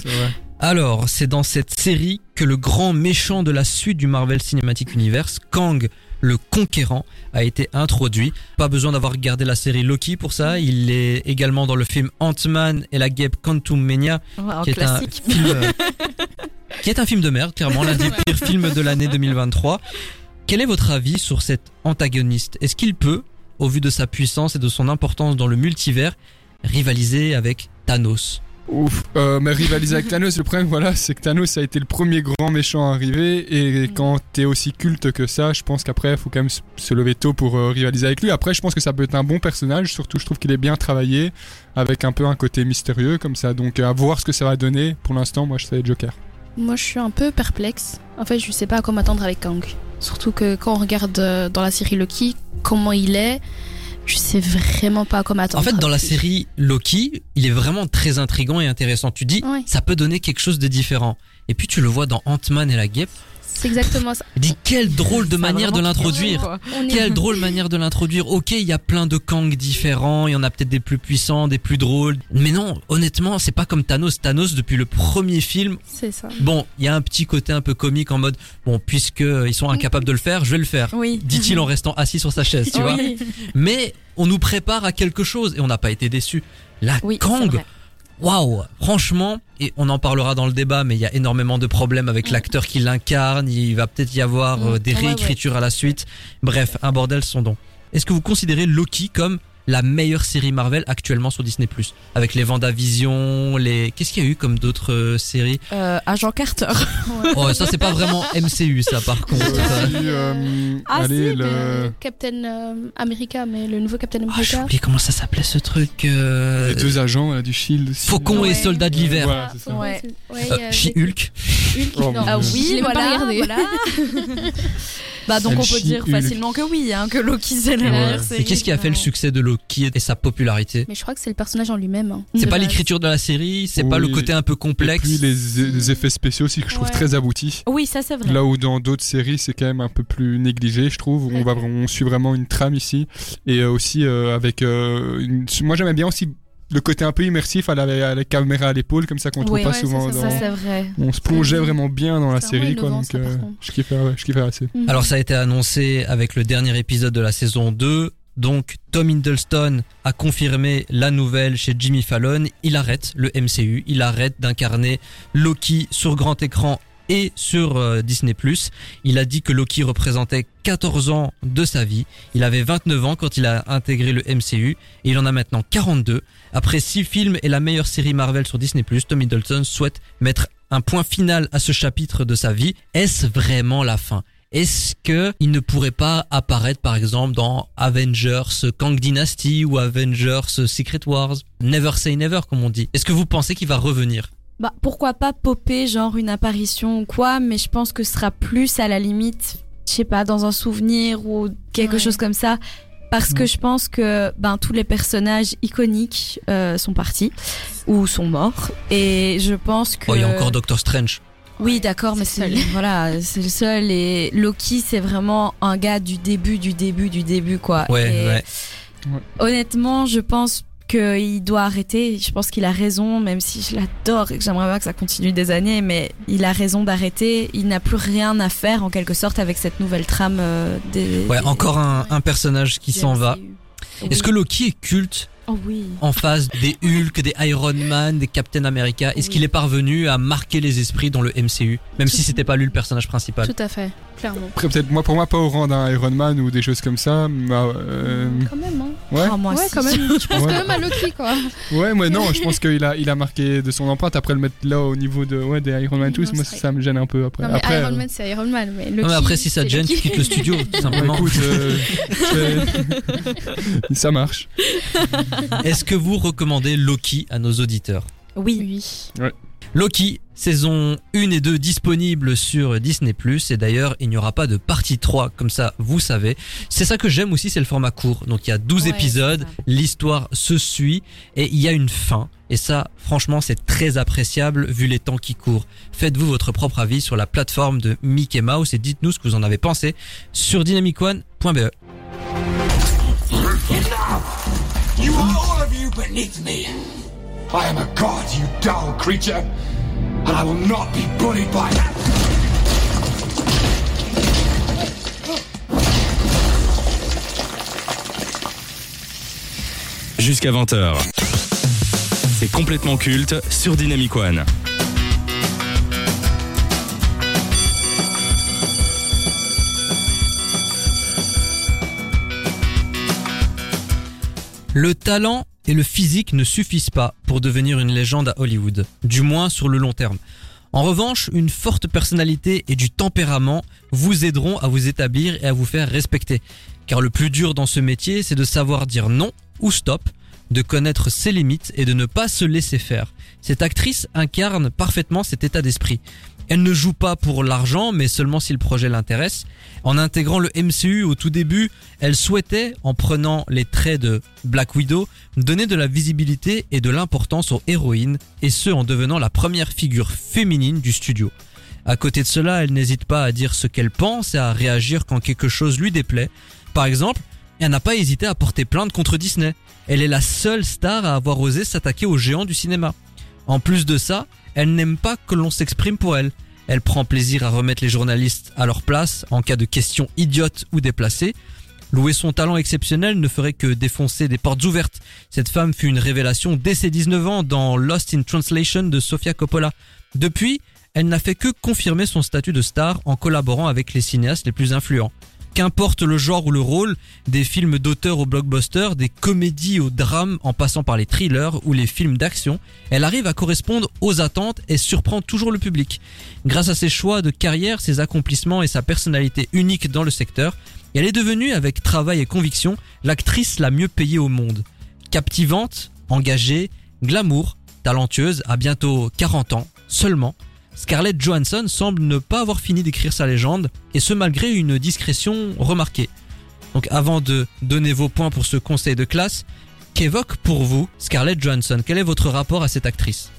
Alors, c'est dans cette série que le grand méchant de la suite du Marvel Cinematic Universe, Kang le Conquérant, a été introduit. Pas besoin d'avoir regardé la série Loki pour ça. Il est également dans le film Ant-Man et la guêpe Quantum Mania, qui est un film, euh, (laughs) qui est un film de merde, clairement, l'un des (laughs) pires films de l'année 2023. Quel est votre avis sur cet antagoniste? Est-ce qu'il peut, au vu de sa puissance et de son importance dans le multivers, rivaliser avec Thanos? Ouf, euh, mais rivaliser avec Thanos, le problème, voilà, c'est que Thanos a été le premier grand méchant à arriver, et quand t'es aussi culte que ça, je pense qu'après, il faut quand même se- lever tôt pour euh, rivaliser avec lui. Après, je pense que ça peut être un bon personnage, surtout, je trouve qu'il est bien travaillé, avec un peu un côté mystérieux, comme ça, donc euh, à voir ce que ça va donner. Pour l'instant, moi, je sais Joker. Moi, je suis un peu perplexe. En fait, je sais pas à quoi m'attendre avec Kang. Surtout que quand on regarde euh, dans la série Loki, comment il est, je sais vraiment pas à quoi m'attendre. En fait, dans la série Loki, il est vraiment très intrigant et intéressant. Tu dis, Ouais. ça peut donner quelque chose de différent. Et puis tu le vois dans Ant-Man et la guêpe. C'est exactement ça. Il dit, quelle drôle de manière de l'introduire. Quelle drôle manière de l'introduire. Ok, il y a plein de Kang différents, il y en a peut-être des plus puissants, des plus drôles. Mais non, honnêtement, c'est pas comme Thanos. Thanos, depuis le premier film, C'est ça. bon, il y a un petit côté un peu comique en mode, bon, puisque euh, ils sont incapables de le faire, je vais le faire. Oui. Dit-il en (laughs) restant assis sur sa chaise, tu vois. Oui. Mais on nous prépare à quelque chose et on n'a pas été déçus. La Oui, Kang. Waouh, franchement, et on en parlera dans le débat, mais il y a énormément de problèmes avec l'acteur qui l'incarne. Il va peut-être y avoir euh, Mm. des Ouais, ouais. réécritures à la suite. Bref, un bordel sans don. Est-ce que vous considérez Loki comme la meilleure série Marvel actuellement sur Disney Avec les Vendavision, les. Qu'est-ce qu'il y a eu comme d'autres euh, séries? Euh, Agent Carter. (laughs) Oh, ça c'est pas vraiment MCU, ça par contre. Euh, salut, euh, Ah, allez, si, le... Captain euh, America, mais le nouveau Captain Oh, j'ai America. oublié comment ça s'appelait ce truc. euh, les deux agents là, du Shield. aussi. Faucon et Ouais. soldat de l'hiver. Voilà, c'est ça. Ouais. Ouais, Euh, a She-Hulk. Hulk, Oh, Ah oui, voilà, voilà. (laughs) Bah donc on peut dire Hulk. facilement que oui, hein, que Loki c'est la meilleure série. Mais qu'est-ce qui a fait le succès de Loki et sa popularité Mais je crois que c'est le personnage en lui-même. hein. C'est pas l'écriture de la série, c'est pas le côté un peu Et complexe. puis les, les effets spéciaux aussi que je trouve Ouais. très aboutis. Oui, ça c'est vrai. Là où dans d'autres séries c'est quand même un peu plus négligé, je trouve. On va on suit vraiment une trame ici et euh, aussi euh, avec. euh, une- Moi j'aimais bien aussi le côté un peu immersif à la, à la caméra à l'épaule comme ça qu'on trouve Oui, pas ouais, souvent. ça, dans- Ça c'est vrai. On se plongeait vraiment bien dans la série quoi. Donc ça, euh, je kiffais, ouais, je kiffais assez. Mhm. Alors ça a été annoncé avec le dernier épisode de la saison 2. Donc Tom Hiddleston a confirmé la nouvelle chez Jimmy Fallon. Il arrête le MCU, il arrête d'incarner Loki sur grand écran et sur euh, Disney+. Il a dit que Loki représentait 14 ans de sa vie. Il avait 29 ans quand il a intégré le MCU et il en a maintenant 42. Après 6 films et la meilleure série Marvel sur Disney+, Tom Hiddleston souhaite mettre un point final à ce chapitre de sa vie. Est-ce vraiment la fin? Est-ce que il ne pourrait pas apparaître par exemple dans Avengers Kang Dynasty ou Avengers Secret Wars? Never say never comme on dit. Est-ce que vous pensez qu'il va revenir? Bah pourquoi pas popper genre une apparition ou quoi, mais je pense que ce sera plus à la limite, je sais pas, dans un souvenir ou quelque Ouais. chose comme ça. Parce que je pense que ben tous les personnages iconiques euh, sont partis ou sont morts et je pense que Oh, il y a encore Doctor Strange. Oui, d'accord, mais C'est c'est le seul. (laughs) voilà, c'est le seul et Loki c'est vraiment un gars du début du début du début quoi. Ouais, Et ouais. Honnêtement, je pense qu'il doit arrêter. Je pense qu'il a raison, même si je l'adore et que j'aimerais pas que ça continue des années, mais il a raison d'arrêter. Il n'a plus rien à faire en quelque sorte avec cette nouvelle trame euh, des. Ouais, des- encore un, un personnage qui s'en va. MCU. Est-ce que. Loki est culte Oh oui. en face des Hulk, des Iron Man, des Captain America? Est-ce Oui. qu'il est parvenu à marquer les esprits dans le MCU Même si Tout- c'était pas lui le personnage principal? Tout à fait, clairement. Après peut-être moi pour moi pas au rang d'un Iron Man ou des choses comme ça. mais, euh, Quand même, hein. ouais. Ah, moi ouais, quand même. (laughs) Je pense Ouais. quand même à Loki, quoi. Ouais, moi non, je pense (laughs) qu'il a, il a marqué de son empreinte. Après le mettre là au niveau de, ouais, des Iron Man tous, moi ça me gêne un peu après. Non, mais après, Iron euh, Man, c'est Iron Man. Mais Loki, Non, mais après si ça te c'est gêne, tu quittes le studio (laughs) tout bah, simplement. écoute, euh, ça marche. Est-ce que vous recommandez Loki à nos auditeurs? Oui. Oui. Loki, saison 1 et 2 disponibles sur Disney+. Et d'ailleurs, il n'y aura pas de partie 3, comme ça, vous savez. C'est ça que j'aime aussi, c'est le format court. Donc il y a 12 Ouais, épisodes, l'histoire se suit, et il y a une fin. Et ça, franchement, c'est très appréciable vu les temps qui courent. Faites-vous votre propre avis sur la plateforme de Mickey Mouse et dites-nous ce que vous en avez pensé sur dynamicone.be. You are all of you beneath me. I am a god, you dull creature, and I will not be bullied by that. Jusqu'à 20h. C'est complètement culte sur Dynamic One. Le talent et le physique ne suffisent pas pour devenir une légende à Hollywood, du moins sur le long terme. En revanche, une forte personnalité et du tempérament vous aideront à vous établir et à vous faire respecter. Car le plus dur dans ce métier, c'est de savoir dire non ou stop, de connaître ses limites et de ne pas se laisser faire. Cette actrice incarne parfaitement cet état d'esprit. Elle ne joue pas pour l'argent, mais seulement si le projet l'intéresse. En intégrant le MCU au tout début, elle souhaitait, en prenant les traits de Black Widow, donner de la visibilité et de l'importance aux héroïnes, et ce en devenant la première figure féminine du studio. À côté de cela, elle n'hésite pas à dire ce qu'elle pense et à réagir quand quelque chose lui déplaît. Par exemple, elle n'a pas hésité à porter plainte contre Disney. Elle est la seule star à avoir osé s'attaquer aux géants du cinéma. En plus de ça, elle n'aime pas que l'on s'exprime pour elle. Elle prend plaisir à remettre les journalistes à leur place en cas de questions idiotes ou déplacées. Louer son talent exceptionnel ne ferait que défoncer des portes ouvertes. Cette femme fut une révélation dès ses 19 ans dans Lost in Translation de Sofia Coppola. Depuis, elle n'a fait que confirmer son statut de star en collaborant avec les cinéastes les plus influents. Qu'importe le genre ou le rôle, des films d'auteur au blockbuster, des comédies au drame en passant par les thrillers ou les films d'action, elle arrive à correspondre aux attentes et surprend toujours le public. Grâce à ses choix de carrière, ses accomplissements et sa personnalité unique dans le secteur, elle est devenue, avec travail et conviction, l'actrice la mieux payée au monde. Captivante, engagée, glamour, talentueuse, à bientôt 40 ans, seulement, Scarlett Johansson semble ne pas avoir fini d'écrire sa légende, et ce malgré une discrétion remarquée. Donc avant de donner vos points pour ce conseil de classe, qu'évoque pour vous Scarlett Johansson? Quel est votre rapport à cette actrice?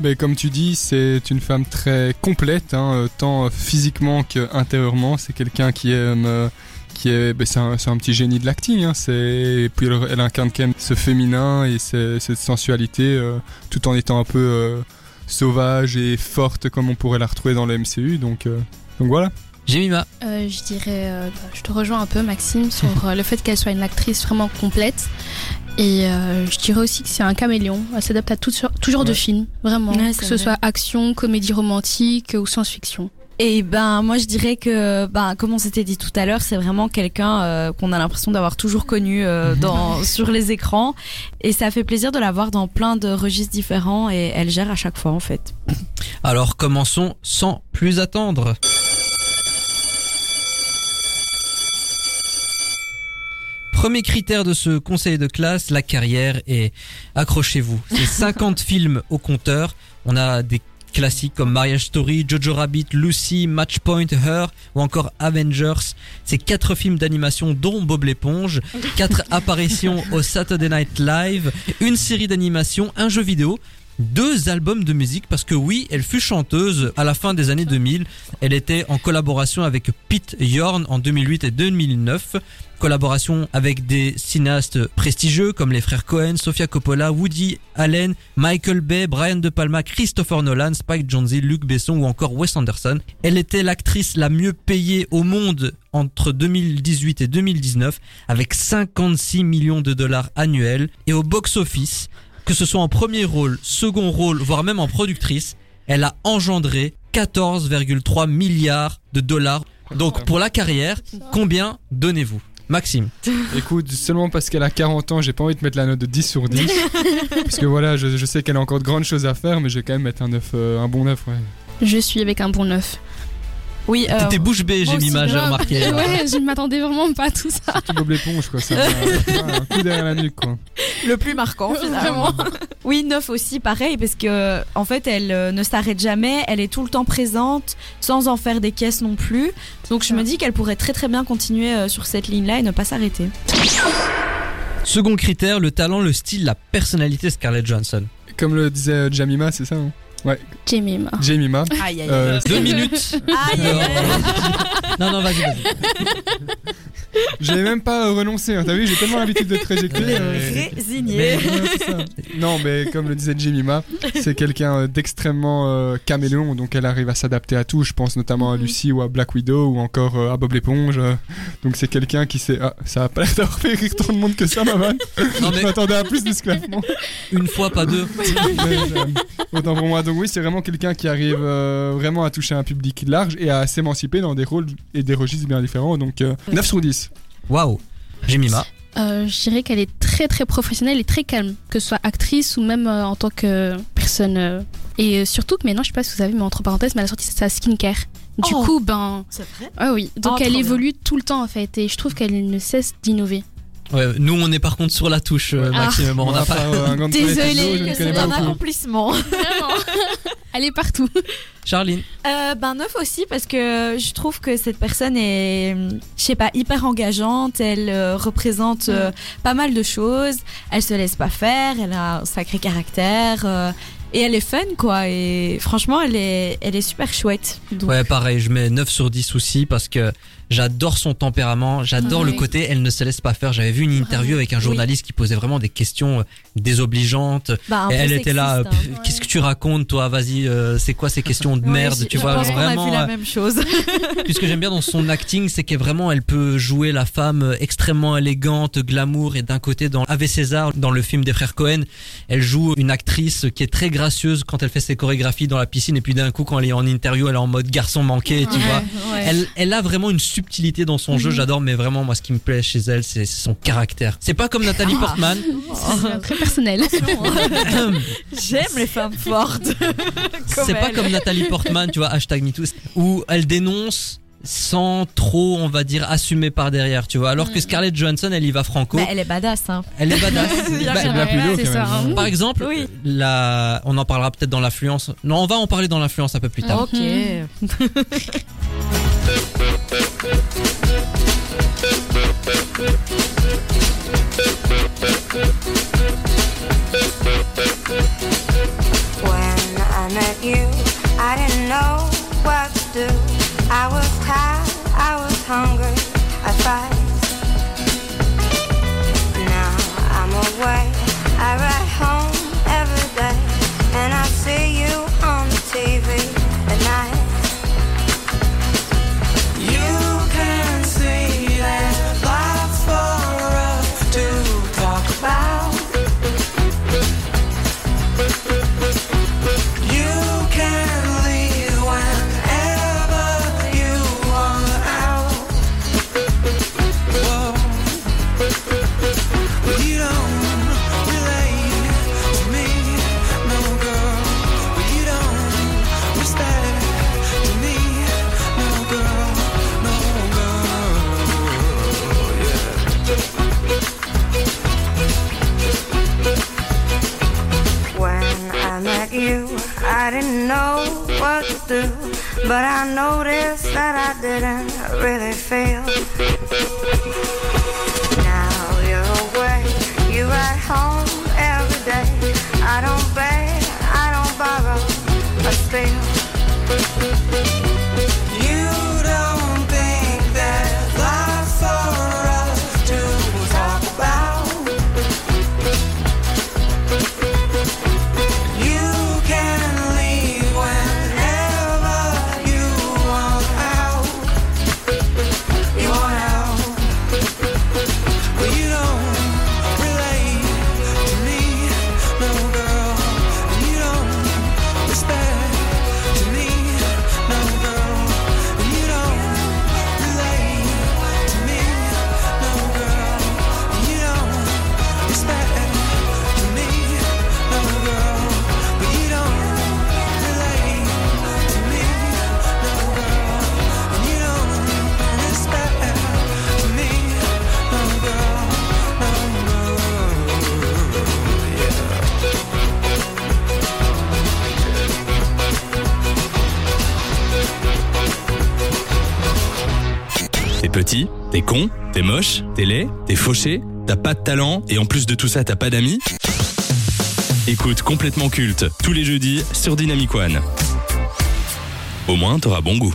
Mais comme tu dis, c'est une femme très complète, hein, euh, tant physiquement qu'intérieurement. C'est quelqu'un qui aime, euh, qui est, ben, un, petit génie de l'acting. Hein, puis elle, incarne quand même ce féminin et ce- cette sensualité, euh, tout en étant un peu sauvage et forte comme on pourrait la retrouver dans le MCU. Donc, euh, donc voilà. Jemima Euh, je dirais, euh, bah, je te rejoins un peu, Maxime, sur euh, le fait qu'elle soit une actrice vraiment complète. Et euh, je dirais aussi que c'est un caméléon. Elle s'adapte à tout, tout genre de film, vraiment. Ouais, que ce vrai. soit action, comédie romantique ou science-fiction. Et ben moi je dirais que ben comme on s'était dit tout à l'heure, c'est vraiment quelqu'un euh, qu'on a l'impression d'avoir toujours connu euh, (laughs) dans sur les écrans et ça fait plaisir de la voir dans plein de registres différents et elle gère à chaque fois en fait. (coughs) Alors commençons sans plus attendre. Premier critère de ce conseil de classe, la carrière et accrochez-vous. C'est (laughs) 50 films au compteur. On a des classiques comme Marriage Story, Jojo Rabbit, Lucy, Matchpoint, Her ou encore Avengers. C'est quatre films d'animation dont Bob l'éponge, quatre (laughs) apparitions au Saturday Night Live, une série d'animation, un jeu vidéo deux albums de musique parce que oui, elle fut chanteuse à la fin des années 2000. Elle était en collaboration avec Pete Yorn en 2008 et 2009. Collaboration avec des cinéastes prestigieux comme les frères Cohen, Sofia Coppola, Woody Allen, Michael Bay, Brian De Palma, Christopher Nolan, Spike Jonze, Luc Besson ou encore Wes Anderson. Elle était l'actrice la mieux payée au monde entre 2018 et 2019 avec 56 millions de dollars annuels et au box-office que ce soit en premier rôle, second rôle, voire même en productrice, elle a engendré 14,3 milliards de dollars. Donc pour la carrière, combien donnez-vous Maxime? Écoute, seulement parce qu'elle a 40 ans, j'ai pas envie de mettre la note de 10 sur 10. (laughs) parce que voilà, je, je sais qu'elle a encore de grandes choses à faire, mais je vais quand même mettre un, neuf, euh, un bon 9. Ouais. Je suis avec un bon neuf. Oui, euh, T'étais bouche bée, j'ai ma, j'ai remarqué. Ouais, je ne m'attendais vraiment pas à tout ça. Tout Bob l'éponge, quoi. Ça, (laughs) un, coup derrière la nuque, quoi. le plus marquant finalement. (laughs) oui, neuf aussi pareil parce que en fait elle euh, ne s'arrête jamais, elle est tout le temps présente sans en faire des caisses non plus. Donc je me dis qu'elle pourrait très très bien continuer euh, sur cette ligne-là et ne pas s'arrêter. Second critère, le talent, le style, la personnalité de Scarlett Johansson. Comme le disait euh, Jamima, c'est ça hein Ouais, Jemima. Jamima. Aïe aïe Euh, Deux minutes. Aïe aïe aïe. Non, non, vas-y, vas-y. J'ai même pas euh, renoncé, hein. t'as vu, j'ai tellement l'habitude de trajecter. euh, Résigné. Ouais. Non, mais comme le disait Jemima, c'est quelqu'un euh, d'extrêmement euh, caméléon, donc elle arrive à s'adapter à tout. Je pense notamment à Lucy ou à Black Widow ou encore euh, à Bob l'éponge. donc c'est quelqu'un qui sait. Ah, ça a pas l'air d'avoir fait rire tant de monde que ça, ma vanne. Non, Je m'attendais à plus d'esclavement. une fois, pas deux. Mais, euh, Autant pour moi. Donc oui, c'est vraiment quelqu'un qui arrive euh, vraiment à toucher un public large et à s'émanciper dans des rôles et des registres bien différents. Donc euh, 9 sur 10. Waouh. Jemima. Euh, je dirais qu'elle est très très professionnelle et très calme, que ce soit actrice ou même euh, en tant que personne. euh. Et surtout que maintenant, je sais pas si vous avez, mais entre parenthèses, mais elle a sorti sa skincare. Du Oh. coup, ben. C'est vrai? Ah oui, donc Oh, elle évolue tout le temps en fait, et je trouve qu'elle ne cesse d'innover. Ouais, nous, on est par contre sur la touche, euh, Ouais. Maxime. Bon, on Moi, n'a pas. euh, connais c'est pas un accomplissement. Vraiment (laughs) Elle est partout. Charline. Euh, ben neuf aussi parce que je trouve que cette personne est, euh, je sais pas, hyper engageante. Elle euh, représente euh, pas mal de choses. Elle se laisse pas faire. Elle a un sacré caractère euh, et elle est fun quoi. Et franchement, elle est, elle est super chouette. Donc, Ouais, pareil, je mets 9 sur 10 aussi parce que j'adore son tempérament, j'adore le côté elle ne se laisse pas faire. J'avais vu une interview avec un journaliste qui posait vraiment des questions euh, désobligeantes. bah, Et elle était là, hein. qu'est-ce que tu racontes toi? Vas-y, euh, c'est quoi ces questions de Ouais, merde je- Tu je vois, pense a vraiment. vu la euh, même chose. (laughs) Puis ce que j'aime bien dans son acting, c'est qu'elle vraiment, elle peut jouer la femme extrêmement élégante, glamour, et d'un côté, dans Ave César, dans le film des frères Cohen, elle joue une actrice qui est très gracieuse quand elle fait ses chorégraphies dans la piscine, et puis d'un coup, quand elle est en interview, elle est en mode garçon manqué, tu vois? Elle, elle a vraiment une subtilité dans son jeu, j'adore, mais vraiment, moi, ce qui me plaît chez elle, c'est son caractère. C'est pas comme Nathalie Portman. (laughs) C'est très personnel. (laughs) J'aime les femmes fortes. C'est pas comme Nathalie Portman, tu vois, hashtag MeToo, où elle dénonce sans trop, on va dire, assumer par derrière, tu vois. Alors que Scarlett Johansson, elle y va franco. Bah, elle est badass, hein. Elle est badass. (laughs) Bah, plus quand ça, même. hein. Par exemple, Oui. la... on en parlera peut-être dans l'influence. Non, on va en parler dans l'influence un peu plus tard. Ok. I didn't know what to do, but I noticed that I didn't really feel. Fauché, t'as pas de talent et en plus de tout ça t'as pas d'amis Écoute complètement culte tous les jeudis sur Dynamic One. Au moins t'auras bon goût.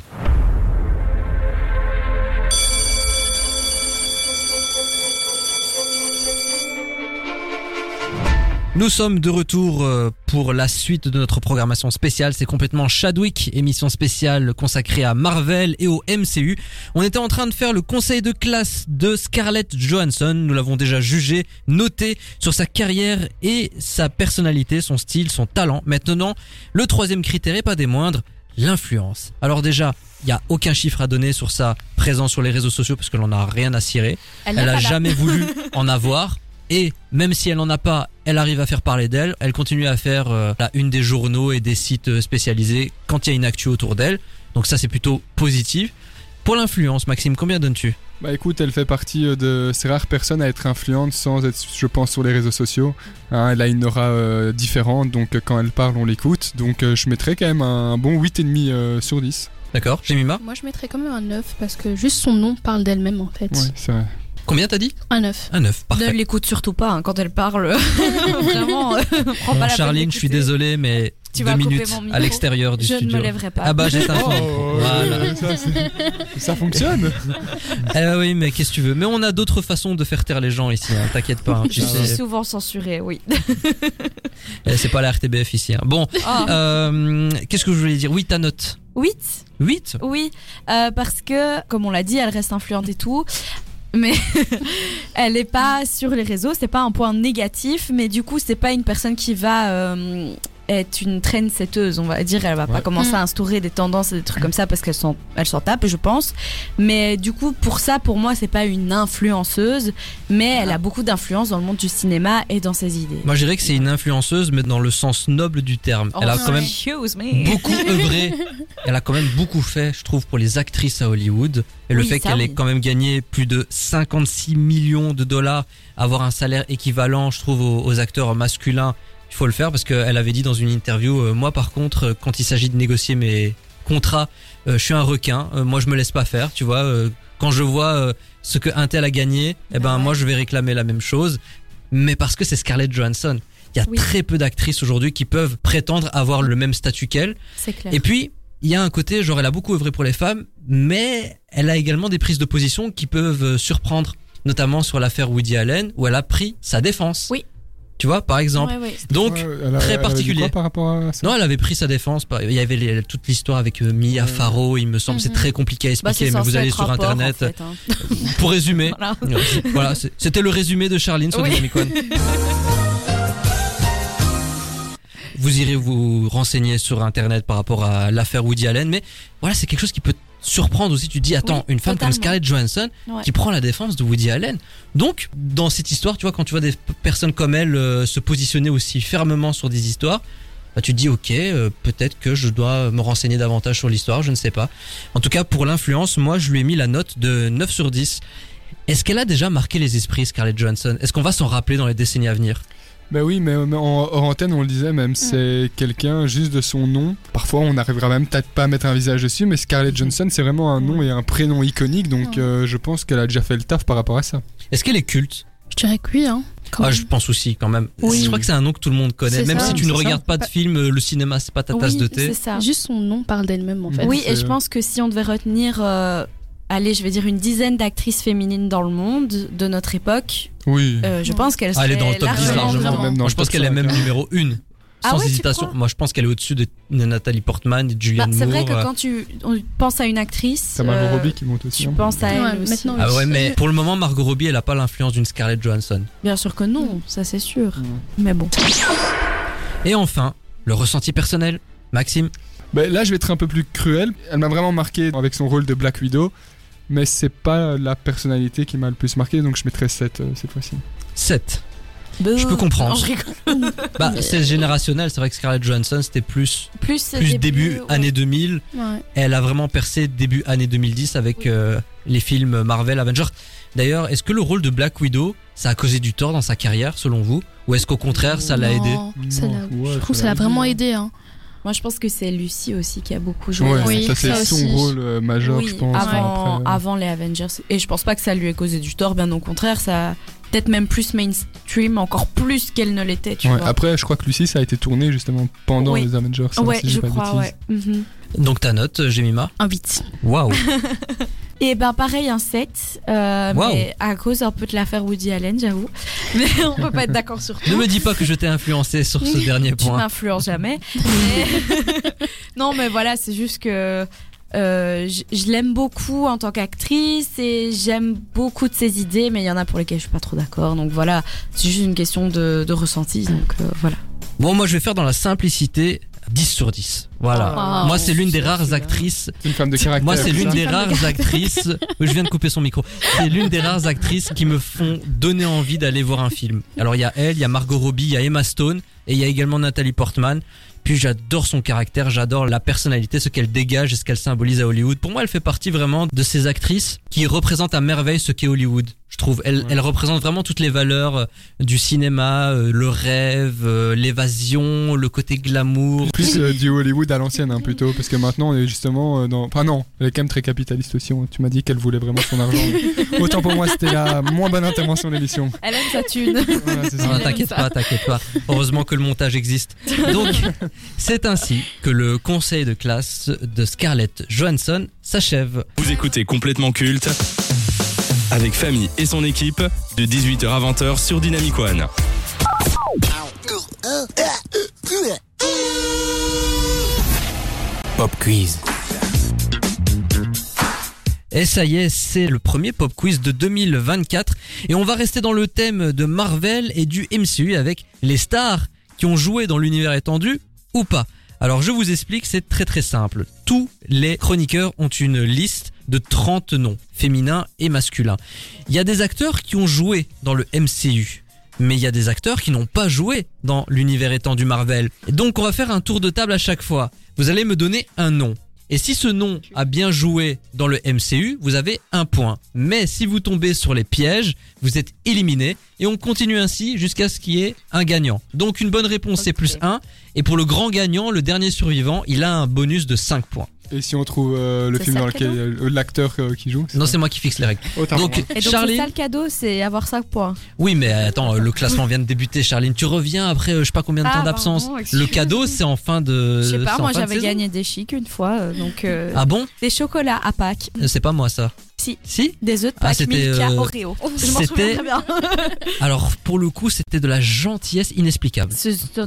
Nous sommes de retour euh, pour la suite de notre programmation spéciale. C'est complètement Chadwick, émission spéciale consacrée à Marvel et au MCU. On était en train de faire le conseil de classe de Scarlett Johansson. Nous l'avons déjà jugé, noté sur sa carrière et sa personnalité, son style, son talent. Maintenant, le troisième critère et pas des moindres, l'influence. Alors déjà, il n'y a aucun chiffre à donner sur sa présence sur les réseaux sociaux parce qu'elle n'en a rien à cirer. Elle Elle a jamais voulu (laughs) en avoir. Et même si elle n'en a pas, elle arrive à faire parler d'elle. Elle continue à faire euh, la une des journaux et des sites euh, spécialisés quand il y a une actu autour d'elle. Donc ça c'est plutôt positif. Pour l'influence, Maxime, combien donnes-tu? Bah écoute, elle fait partie euh, de ces rares personnes à être influente sans être, je pense, sur les réseaux sociaux. Hein, elle a une aura euh, différente, donc quand elle parle, on l'écoute. Donc euh, je mettrais quand même un bon 8,5 euh, sur 10. D'accord, Jemima? Moi, je mettrais quand même un 9 parce que juste son nom parle d'elle-même en fait. Ouais, c'est vrai. Combien t'as dit? Un 9. Un 9, Ne parfait. l'écoute surtout pas hein, quand elle parle. (laughs) Vraiment, euh, prends Bon, pas la Charline, je suis désolé, mais Tu deux minutes mon micro. à l'extérieur du Je ne studio. me lèverai pas. Ah bah j'ai (laughs) un fond. Oh, Voilà. ça, ça fonctionne Ah (laughs) oui, mais qu'est-ce que tu veux? Mais on a d'autres façons de faire taire les gens ici, hein, t'inquiète pas. hein, Je suis sais. souvent censurée, oui. Eh, C'est pas la RTBF ici. hein. Bon, Ah. euh, qu'est-ce que je voulais dire? Oui, ta note 8 8 Oui, euh, parce que, comme on l'a dit, elle reste influente et tout. Mais (laughs) elle n'est pas sur les réseaux, c'est pas un point négatif, mais du coup, c'est pas une personne qui va euh, être une trendsetteuse, on va dire. Elle va pas commencer Mm. à instaurer des tendances et des trucs comme ça parce qu'elle s'en, elle s'en tape, je pense. Mais du coup, pour ça, pour moi, c'est pas une influenceuse, mais elle a beaucoup d'influence dans le monde du cinéma et dans ses idées. Moi, je dirais que c'est une influenceuse, mais dans le sens noble du terme. Elle a Oh, quand même beaucoup (laughs) œuvré. Elle a quand même beaucoup fait, je trouve, pour les actrices à Hollywood. Et le Oui, fait qu'elle oui. ait quand même gagné plus de 56 millions de dollars, avoir un salaire équivalent, je trouve, aux, aux acteurs masculins, il faut le faire parce qu'elle avait dit dans une interview, euh, moi par contre, euh, quand il s'agit de négocier mes contrats, euh, je suis un requin, moi je me laisse pas faire, tu vois. quand je vois ce que Intel a gagné, eh ben Ah ouais. moi je vais réclamer la même chose, mais parce que c'est Scarlett Johansson. Il y a Oui. très peu d'actrices aujourd'hui qui peuvent prétendre avoir le même statut qu'elle. Et puis, il y a un côté, genre, elle a beaucoup œuvré pour les femmes, mais elle a également des prises de position qui peuvent surprendre, notamment sur l'affaire Woody Allen, où elle a pris sa défense. Oui. Tu vois, par exemple. Ouais, ouais. Donc, Ouais, elle a- très elle particulier. quoi par rapport à ça? Non, elle avait pris sa défense. Il y avait les- toute l'histoire avec euh, Mia Farrow, il me semble, c'est Mhm. très compliqué à Bah, expliquer, mais vous allez sur rapport, internet. en fait, hein. (laughs) Pour résumer, Voilà. (laughs) c'était le résumé de Charline sur Oui. (laughs) Vous irez vous renseigner sur internet par rapport à l'affaire Woody Allen, mais voilà, c'est quelque chose qui peut surprendre aussi. Tu dis, attends, Oui, une femme comme. Scarlett Johansson Ouais. qui prend la défense de Woody Allen. Donc, dans cette histoire, tu vois, quand tu vois des personnes comme elle euh, se positionner aussi fermement sur des histoires, bah, tu te dis, ok, euh, peut-être que je dois me renseigner davantage sur l'histoire, je ne sais pas. En tout cas, pour l'influence, moi, je lui ai mis la note de 9 sur 10. Est-ce qu'elle a déjà marqué les esprits, Scarlett Johansson? Est-ce qu'on va s'en rappeler dans les décennies à venir? Bah oui, mais en hors antenne, on le disait, même c'est quelqu'un juste de son nom. Parfois, on n'arrivera même peut-être pas à mettre un visage dessus, mais Scarlett Johansson, c'est vraiment un nom et un prénom iconique, donc euh, je pense qu'elle a déjà fait le taf par rapport à ça. Est-ce qu'elle est culte? Je dirais que oui, hein. quand Ah, même. je pense aussi, quand même. Oui. Je crois que c'est un nom que tout le monde connaît. C'est Même ça, si tu ne c'est ça. regardes pas de film, euh, le cinéma, c'est pas ta tasse Oui, de thé. c'est ça. Juste son nom parle d'elle-même en fait. Oui, et c'est- je pense que si on devait retenir, euh, allez, je vais dire une dizaine d'actrices féminines dans le monde de notre époque, Oui. euh, je pense qu'elle Ah, elle est dans le top 10 largement. Même dans Moi, le je pense qu'elle est 5, même hein. numéro 1. Ah Sans ouais, hésitation. crois Moi, je pense qu'elle est au-dessus de Nathalie Portman et de Julianne Bah, c'est vrai Moore. que quand tu on pense à une actrice, T'as Margot euh, Robbie qui monte aussi. tu hein. penses à elle Ouais, aussi. maintenant, Ah ouais, mais pour le moment, Margot Robbie, elle a pas l'influence d'une Scarlett Johansson. Bien sûr que non, ça c'est sûr. Mais bon. Et enfin, le ressenti personnel. Maxime Bah, là, je vais être un peu plus cruel. Elle m'a vraiment marqué avec son rôle de Black Widow, mais c'est pas la personnalité qui m'a le plus marqué, donc je mettrai 7 euh, cette fois-ci. 7. Je peux comprendre. Non, je rigole. Bah, c'est générationnel. C'est vrai que Scarlett Johansson, c'était plus, Plus, début ouais. année 2000. Ouais. Elle a vraiment percé début année 2010 avec Oui. euh, les films Marvel, Avengers. D'ailleurs, est-ce que le rôle de Black Widow, ça a causé du tort dans sa carrière, selon vous? Ou est-ce qu'au contraire, ça l'a aidé? Non, ça l'a- Ouais, Je trouve que ça l'a vraiment aidé. aidé. Hein. Moi, je pense que c'est Lucie aussi qui a beaucoup joué. Ouais, Oui, ça c'est son aussi. rôle euh, majeur, oui, je pense. avant, après, euh, avant les Avengers. Et je pense pas que ça lui ait causé du tort, bien au contraire, ça a peut-être même plus mainstream, encore plus qu'elle ne l'était, tu ouais, vois. Après, je crois que Lucie, ça a été tourné justement pendant Oui. les Avengers. ouais, si je crois, ouais. Mhm. Donc ta note, euh, Jemima Un 8. Waouh (laughs) Et ben pareil, un 7, euh, Wow. mais à cause un peu de l'affaire Woody Allen, j'avoue. (laughs) Mais on peut pas être d'accord sur tout. Ne me dis pas que je t'ai influencé sur ce dernier Tu point. m'influences jamais. Mais- (laughs) non, mais voilà, c'est juste que euh, je, je l'aime beaucoup en tant qu'actrice et j'aime beaucoup de ses idées, mais il y en a pour lesquelles je suis pas trop d'accord. Donc voilà, c'est juste une question de, de ressenti. Donc euh, voilà. Bon, moi je vais faire dans la simplicité 10 sur 10. Voilà. Oh. moi c'est l'une des c'est rares actrices. C'est une femme de caractère. Moi c'est l'une des rares actrices. (laughs) Oui, je viens de couper son micro. C'est l'une des rares actrices qui me font donner envie d'aller voir un film. Alors il y a elle, il y a Margot Robbie, il y a Emma Stone et il y a également Nathalie Portman. Puis j'adore son caractère, j'adore la personnalité, ce qu'elle dégage et ce qu'elle symbolise à Hollywood. Pour moi, elle fait partie vraiment de ces actrices qui représentent à merveille ce qu'est Hollywood. Je trouve, elle, elle représente vraiment toutes les valeurs euh, du cinéma, euh, le rêve, euh, l'évasion, le côté glamour. Plus euh, du Hollywood à l'ancienne, hein, plutôt, parce que maintenant on est justement euh, dans. Enfin, non, elle est quand même très capitaliste aussi. on- Tu m'as dit qu'elle voulait vraiment son argent. (laughs) Autant pour moi, c'était la moins bonne intervention de l'émission. Elle aime sa thune. Voilà, c'est ça. Non, aime t'inquiète pas, t'inquiète pas. Heureusement que le montage existe. Donc, c'est ainsi que le conseil de classe de Scarlett Johansson s'achève. Vous écoutez complètement culte avec Famille et son équipe de 18h à 20h sur Dynamic One. Pop quiz. Et ça y est, c'est le premier pop quiz de 2024. Et on va rester dans le thème de Marvel et du MCU avec les stars qui ont joué dans l'univers étendu ou pas Alors je vous explique, c'est très très simple. Tous les chroniqueurs ont une liste de 30 noms, féminins et masculins. Il y a des acteurs qui ont joué dans le MCU. Mais il y a des acteurs qui n'ont pas joué dans l'univers étendu Marvel. Et donc on va faire un tour de table à chaque fois. Vous allez me donner un nom. Et si ce nom a bien joué dans le MCU, vous avez un point. Mais si vous tombez sur les pièges, vous êtes éliminé. Et on continue ainsi jusqu'à ce qu'il y ait un gagnant. Donc une bonne réponse c'est plus 1. Et pour le grand gagnant, le dernier survivant, il a un bonus de 5 points. Et si on trouve euh, le film dans le lequel euh, l'acteur euh, qui joue Non, c'est moi qui fixe les règles. Oh, Donc. Et donc c'est Charline. ça le cadeau, c'est avoir 5 points. Oui, mais attends, le classement vient de débuter, Charline. Tu reviens après, euh, je sais pas combien de Ah, temps d'absence. pardon, Le cadeau, c'est en fin de. Je sais pas, moi j'avais gagné des chics une fois, euh, donc euh, Ah bon des chocolats à Pâques. C'est pas moi ça. Si. Si Des œufs de Ah, Pâques c'était, Milka euh, Oreo. Je m'en souviens c'était- très bien. (laughs) Alors pour le coup, c'était de la gentillesse inexplicable.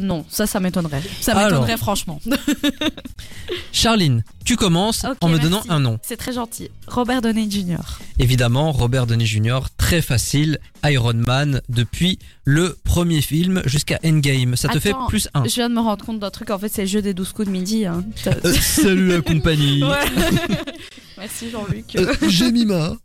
Non, ça, ça m'étonnerait. Ça m'étonnerait franchement. (laughs) Charline, tu commences en me merci. donnant un nom. C'est très gentil. Robert Downey Jr. Évidemment, Robert Downey Jr., très facile, Iron Man, depuis le premier film jusqu'à Endgame. Ça te fait plus 1. Je viens de me rendre compte d'un truc, en fait, c'est le jeu des 12 coups de midi. hein. Euh, salut la compagnie. (laughs) Ouais. (laughs) Merci Jean-Luc. Euh, Jemima.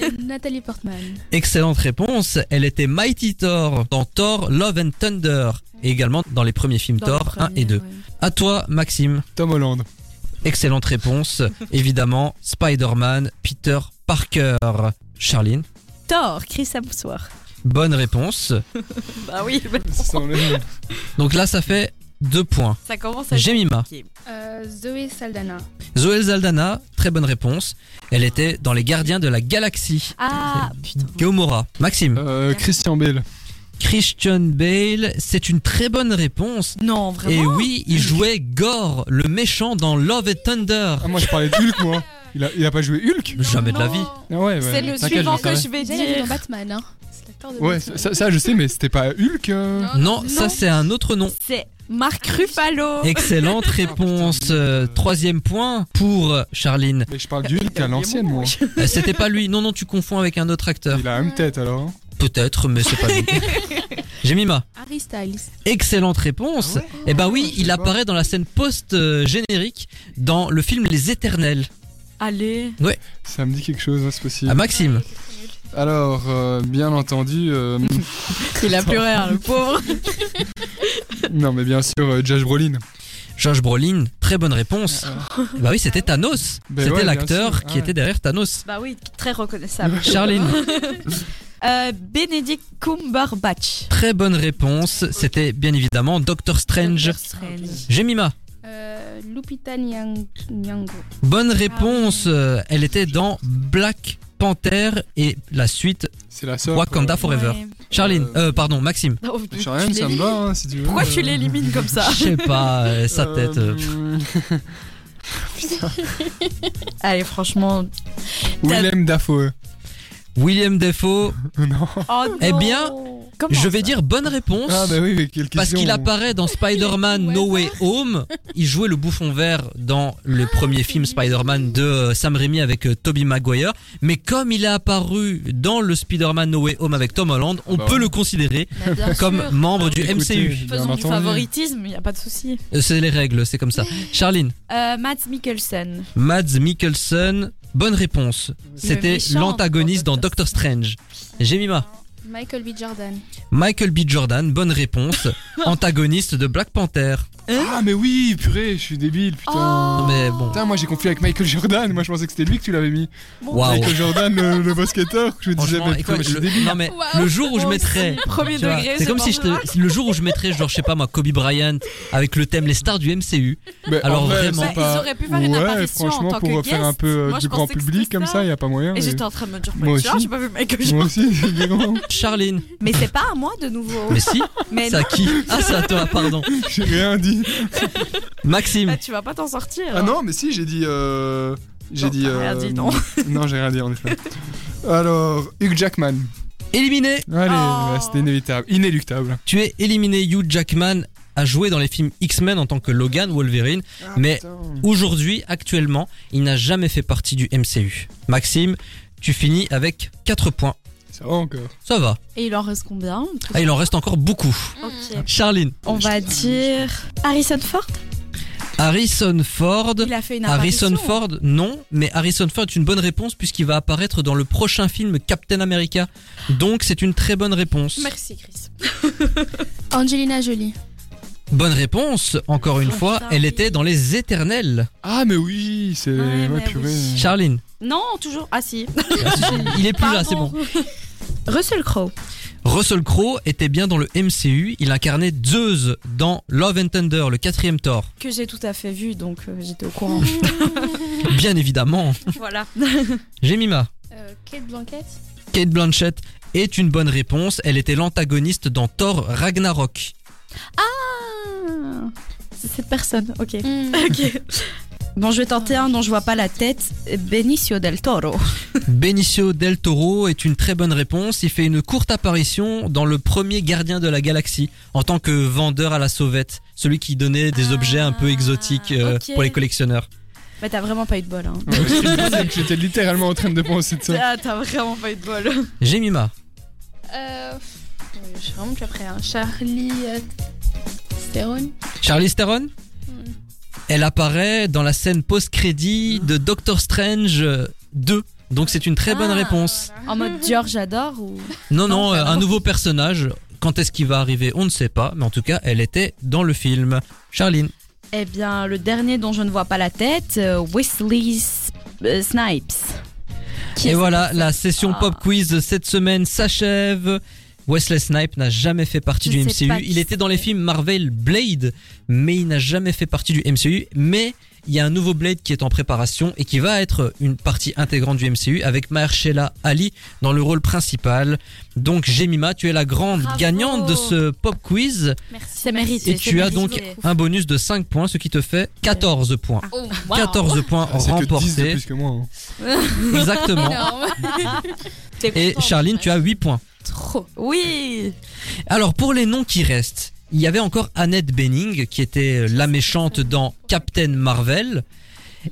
Et Nathalie Portman. Excellente réponse. Elle était Mighty Thor dans Thor Love and Thunder et également dans les premiers films Dans Thor 1 premier, et 2. ouais. À toi, Maxime. Tom Holland. Excellente réponse. Évidemment, Spider-Man, Peter Parker. Charline. Thor, Chris Hemsworth. Bonne réponse. (laughs) Bah oui, mais le- Donc là, ça fait deux points. ça commence à. Jemima. Euh, Zoé Saldana. Zoé Zaldana, très bonne réponse. Elle était dans Les Gardiens de la Galaxie. Ah, putain. Gomorrah. Maxime. Euh, Christian Bale. Christian Bale, c'est une très bonne réponse. Non, vraiment. Et oui, il (laughs) jouait Gore, le méchant dans Love and Thunder. Ah, moi je parlais de Hulk, moi. Il a, il a pas joué Hulk Jamais de la vie. Ah ouais, ouais. C'est le T'inquiète, suivant je que savais. je vais est dans dire. Batman, hein. C'est l'acteur de Ouais, Batman. ça, ça, je sais, mais c'était pas Hulk euh Non, ça c'est un autre nom. C'est Marc Ruffalo. Excellente (laughs) réponse. Euh, troisième point pour Charline. Mais je parle du Hulk à l'ancienne, moi. Euh, C'était pas lui. Non, non, tu confonds avec un autre acteur. Il a la même tête alors. hein. Peut-être, mais c'est pas lui. (laughs) Jemima. Harry Styles. Excellente réponse. Eh ben oui, il apparaît dans la scène post-générique dans le film Les Éternels. Allez. Ça me dit quelque chose, hein, c'est possible. À Maxime. Alors, euh, bien entendu, euh, (laughs) Il a plus rien, le pauvre. non mais bien sûr, euh, Josh Brolin. Josh Brolin, très bonne réponse. Bah oui, c'était Thanos. (laughs) Ben c'était ouais, l'acteur qui Ah était derrière Thanos. Bah oui, très reconnaissable. (laughs) Charline, (laughs) Euh, Benedict Cumberbatch. très bonne réponse. C'était bien évidemment Doctor Strange. Doctor Strange. Jemima, Euh, Lupita Nyang- Nyong'o. bonne réponse. Euh, Elle était dans Black Panther et la suite C'est la sœur. Wakanda Forever. Ouais. Charline, euh, pardon, Maxime. Oh, tu rien, ça me va hein, si tu veux. Pourquoi tu Euh, l'élimines comme ça Je sais pas, euh, sa tête. euh, (laughs) euh, Allez, franchement. Willem Dafoe. William Defoe, (laughs) non. Oh Eh bien, Comment je vais dire bonne réponse. Ah bah oui, mais quelle Parce qu'il apparaît dans Spider-Man (laughs) No Way Home. Il jouait le bouffon vert dans le premier film Spider-Man de euh, Sam Raimi avec euh, Tobey Maguire. Mais comme il est apparu dans le Spider-Man No Way Home avec Tom Holland, on bah peut ouais. le considérer Bah, comme sûr. membre du Écoutez, MCU. Faisons du favoritisme, il n'y a pas de souci. Euh, C'est les règles, c'est comme ça. Charline, Euh, Mads Mikkelsen. Mads Mikkelsen, bonne réponse. C'était l'antagoniste dans dans Doctor Strange. Jemima, Michael B. Jordan. Michael B. Jordan, bonne réponse. (laughs) Antagoniste de Black Panther. Ah mais oui, purée, je suis débile, putain. Oh. Mais bon. Putain, moi j'ai confié avec Michael Jordan. Moi je pensais que c'était lui que tu l'avais mis. Michael Jordan, le, le basketteur. Je me disais, mais putain, écoute, mais je suis le, débile. non mais le jour où je Moi mettrais, Premier tu vois, degré, c'est comme si je te, le jour où je mettrais genre je sais pas moi Kobe Bryant avec le thème les stars du MCU. Mais en Alors vrai, vraiment. c'est Bah, pas- ils auraient pu faire une ouais, apparition en franchement, tant pour que faire un guest. peu euh, Moi, je du grand pensais que public c'était comme ça. ça, y a pas moyen. Et mais- j'étais en train de me dire, Moi mais tiens, aussi. j'ai pas vu Michael Moi Jordan. aussi, évidemment. (laughs) Charline, Mais c'est pas à moi de nouveau. mais si, Mais c'est à qui Ah c'est à toi, pardon. J'ai rien dit. Maxime, bah, tu vas pas t'en sortir. Ah non, mais si, j'ai dit. Euh... J'ai Non, dit. t'as rien euh, dit, non. (laughs) non, j'ai rien dit en effet. Alors, Hugh Jackman. éliminé. Allez, Oh. ouais, c'était inévitable. Inéluctable. Tu es éliminé. Hugh Jackman a joué dans les films X-Men en tant que Logan Wolverine, mais aujourd'hui, actuellement, il n'a jamais fait partie du MCU. Maxime, tu finis avec 4 points. Ça va encore. Ça va. Et il en reste combien Ah, il en reste encore beaucoup. Ok. Charline, On va dire Harrison Ford? Harrison Ford. Il a fait une Harrison. Ford, non, mais Harrison Ford est une bonne réponse puisqu'il va apparaître dans le prochain film Captain America. Donc c'est une très bonne réponse. Merci Chris. (laughs) Angelina Jolie. Bonne réponse, encore une Oh, fois, putain, elle oui. était dans Les Éternels. Ah, mais oui, c'est. Ouais, Ouais, mais purée. oui. Charline, Non, toujours. Ah si. il est plus là, c'est bon. (laughs) Russell Crowe. Russell Crowe était bien dans le MCU, il incarnait Zeus dans Love and Thunder, le quatrième Thor. Que j'ai tout à fait vu, donc euh, j'étais au courant. (laughs) Bien évidemment. voilà. (laughs) Jemima, Euh, Kate Blanquette. Kate Blanchett est une bonne réponse, elle était l'antagoniste dans Thor Ragnarok. Ah, c'est cette personne. Ok. Hmm. (laughs) Ok. Bon, je vais tenter un dont je vois pas la tête. Benicio del Toro. (laughs) Benicio del Toro est une très bonne réponse. Il fait une courte apparition dans le premier Gardien de la Galaxie en tant que vendeur à la sauvette, celui qui donnait des Ah, objets un peu exotiques euh, pour les collectionneurs. Mais t'as vraiment pas eu de bol. Hein. Ouais, j'étais- littéralement en train de penser de ça. Ah, t'as vraiment pas eu de bol. Jemima, Euh, je suis vraiment plus après. Hein. Charlie euh, Theron. Charlie Theron? Elle apparaît dans la scène post-crédit de Doctor Strange 2. Donc c'est une très bonne Ah. réponse. En mode Dior, j'adore ou. Non, non, euh, un nouveau personnage. Quand est-ce qu'il va arriver On ne sait pas, mais en tout cas, elle était dans le film. Charline. Eh bien, le dernier dont je ne vois pas la tête, euh, Wesley euh, Snipes. Qui Et est voilà, la session Ah. pop quiz cette semaine s'achève. Wesley Snipes n'a jamais fait partie Je du MCU. Il était dans les films Marvel Blade, mais il n'a jamais fait partie du MCU. Mais il y a un nouveau Blade qui est en préparation et qui va être une partie intégrante du MCU avec Mahershala Ali dans le rôle principal. Donc Jemima, tu es la grande Bravo. gagnante de ce pop quiz Merci. C'est mérité. et tu as mérité. donc un bonus de 5 points, ce qui te fait 14 points. Oh, wow. 14 points Ah, C'est que 10 de remportés. plus que moi. hein. (laughs) (laughs) Exactement. Et Charline, tu as 8 points. Trop. Oui. Alors pour les noms qui restent, il y avait encore Annette Bening qui était la méchante dans Captain Marvel.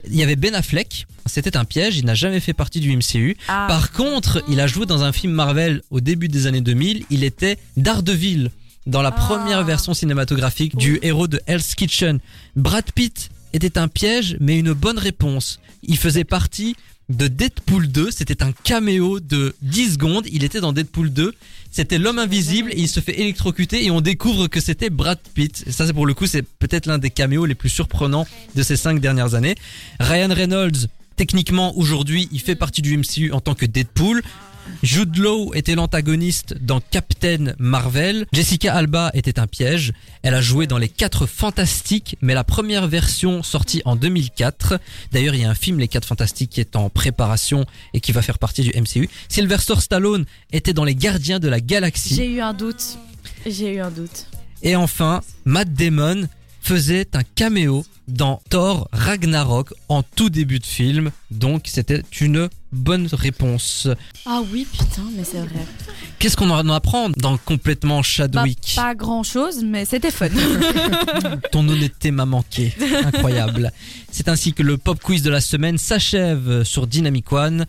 Il y avait Ben Affleck, c'était un piège, il n'a jamais fait partie du MCU. Ah. Par contre, il a joué dans un film Marvel au début des années 2000, il était Daredevil dans la Ah. première version cinématographique du héros de Hell's Kitchen. Brad Pitt était un piège mais une bonne réponse. Il faisait partie de Deadpool 2, c'était un caméo de 10 secondes, il était dans Deadpool 2, c'était l'homme invisible et il se fait électrocuter et on découvre que c'était Brad Pitt. Ça c'est pour le coup c'est peut-être l'un des caméos les plus surprenants de ces 5 dernières années. Ryan Reynolds, techniquement aujourd'hui il fait partie du MCU en tant que Deadpool. Jude Law était l'antagoniste dans Captain Marvel. Jessica Alba était un piège. Elle a joué dans les 4 Fantastiques, mais la première version sortie en 2004. D'ailleurs, il y a un film Les 4 Fantastiques qui est en préparation et qui va faire partie du MCU. Sylvester Stallone était dans Les Gardiens de la Galaxie. J'ai eu un doute. J'ai eu un doute. Et enfin, Matt Damon faisait un caméo dans Thor Ragnarok en tout début de film. Donc c'était une bonne réponse. Ah oui, putain, mais c'est vrai. Qu'est-ce qu'on en apprend dans complètement Bah, Chadwick pas grand chose, mais c'était fun. (laughs) Ton honnêteté m'a manqué. Incroyable. (laughs) C'est ainsi que le pop quiz de la semaine s'achève sur Dynamic One.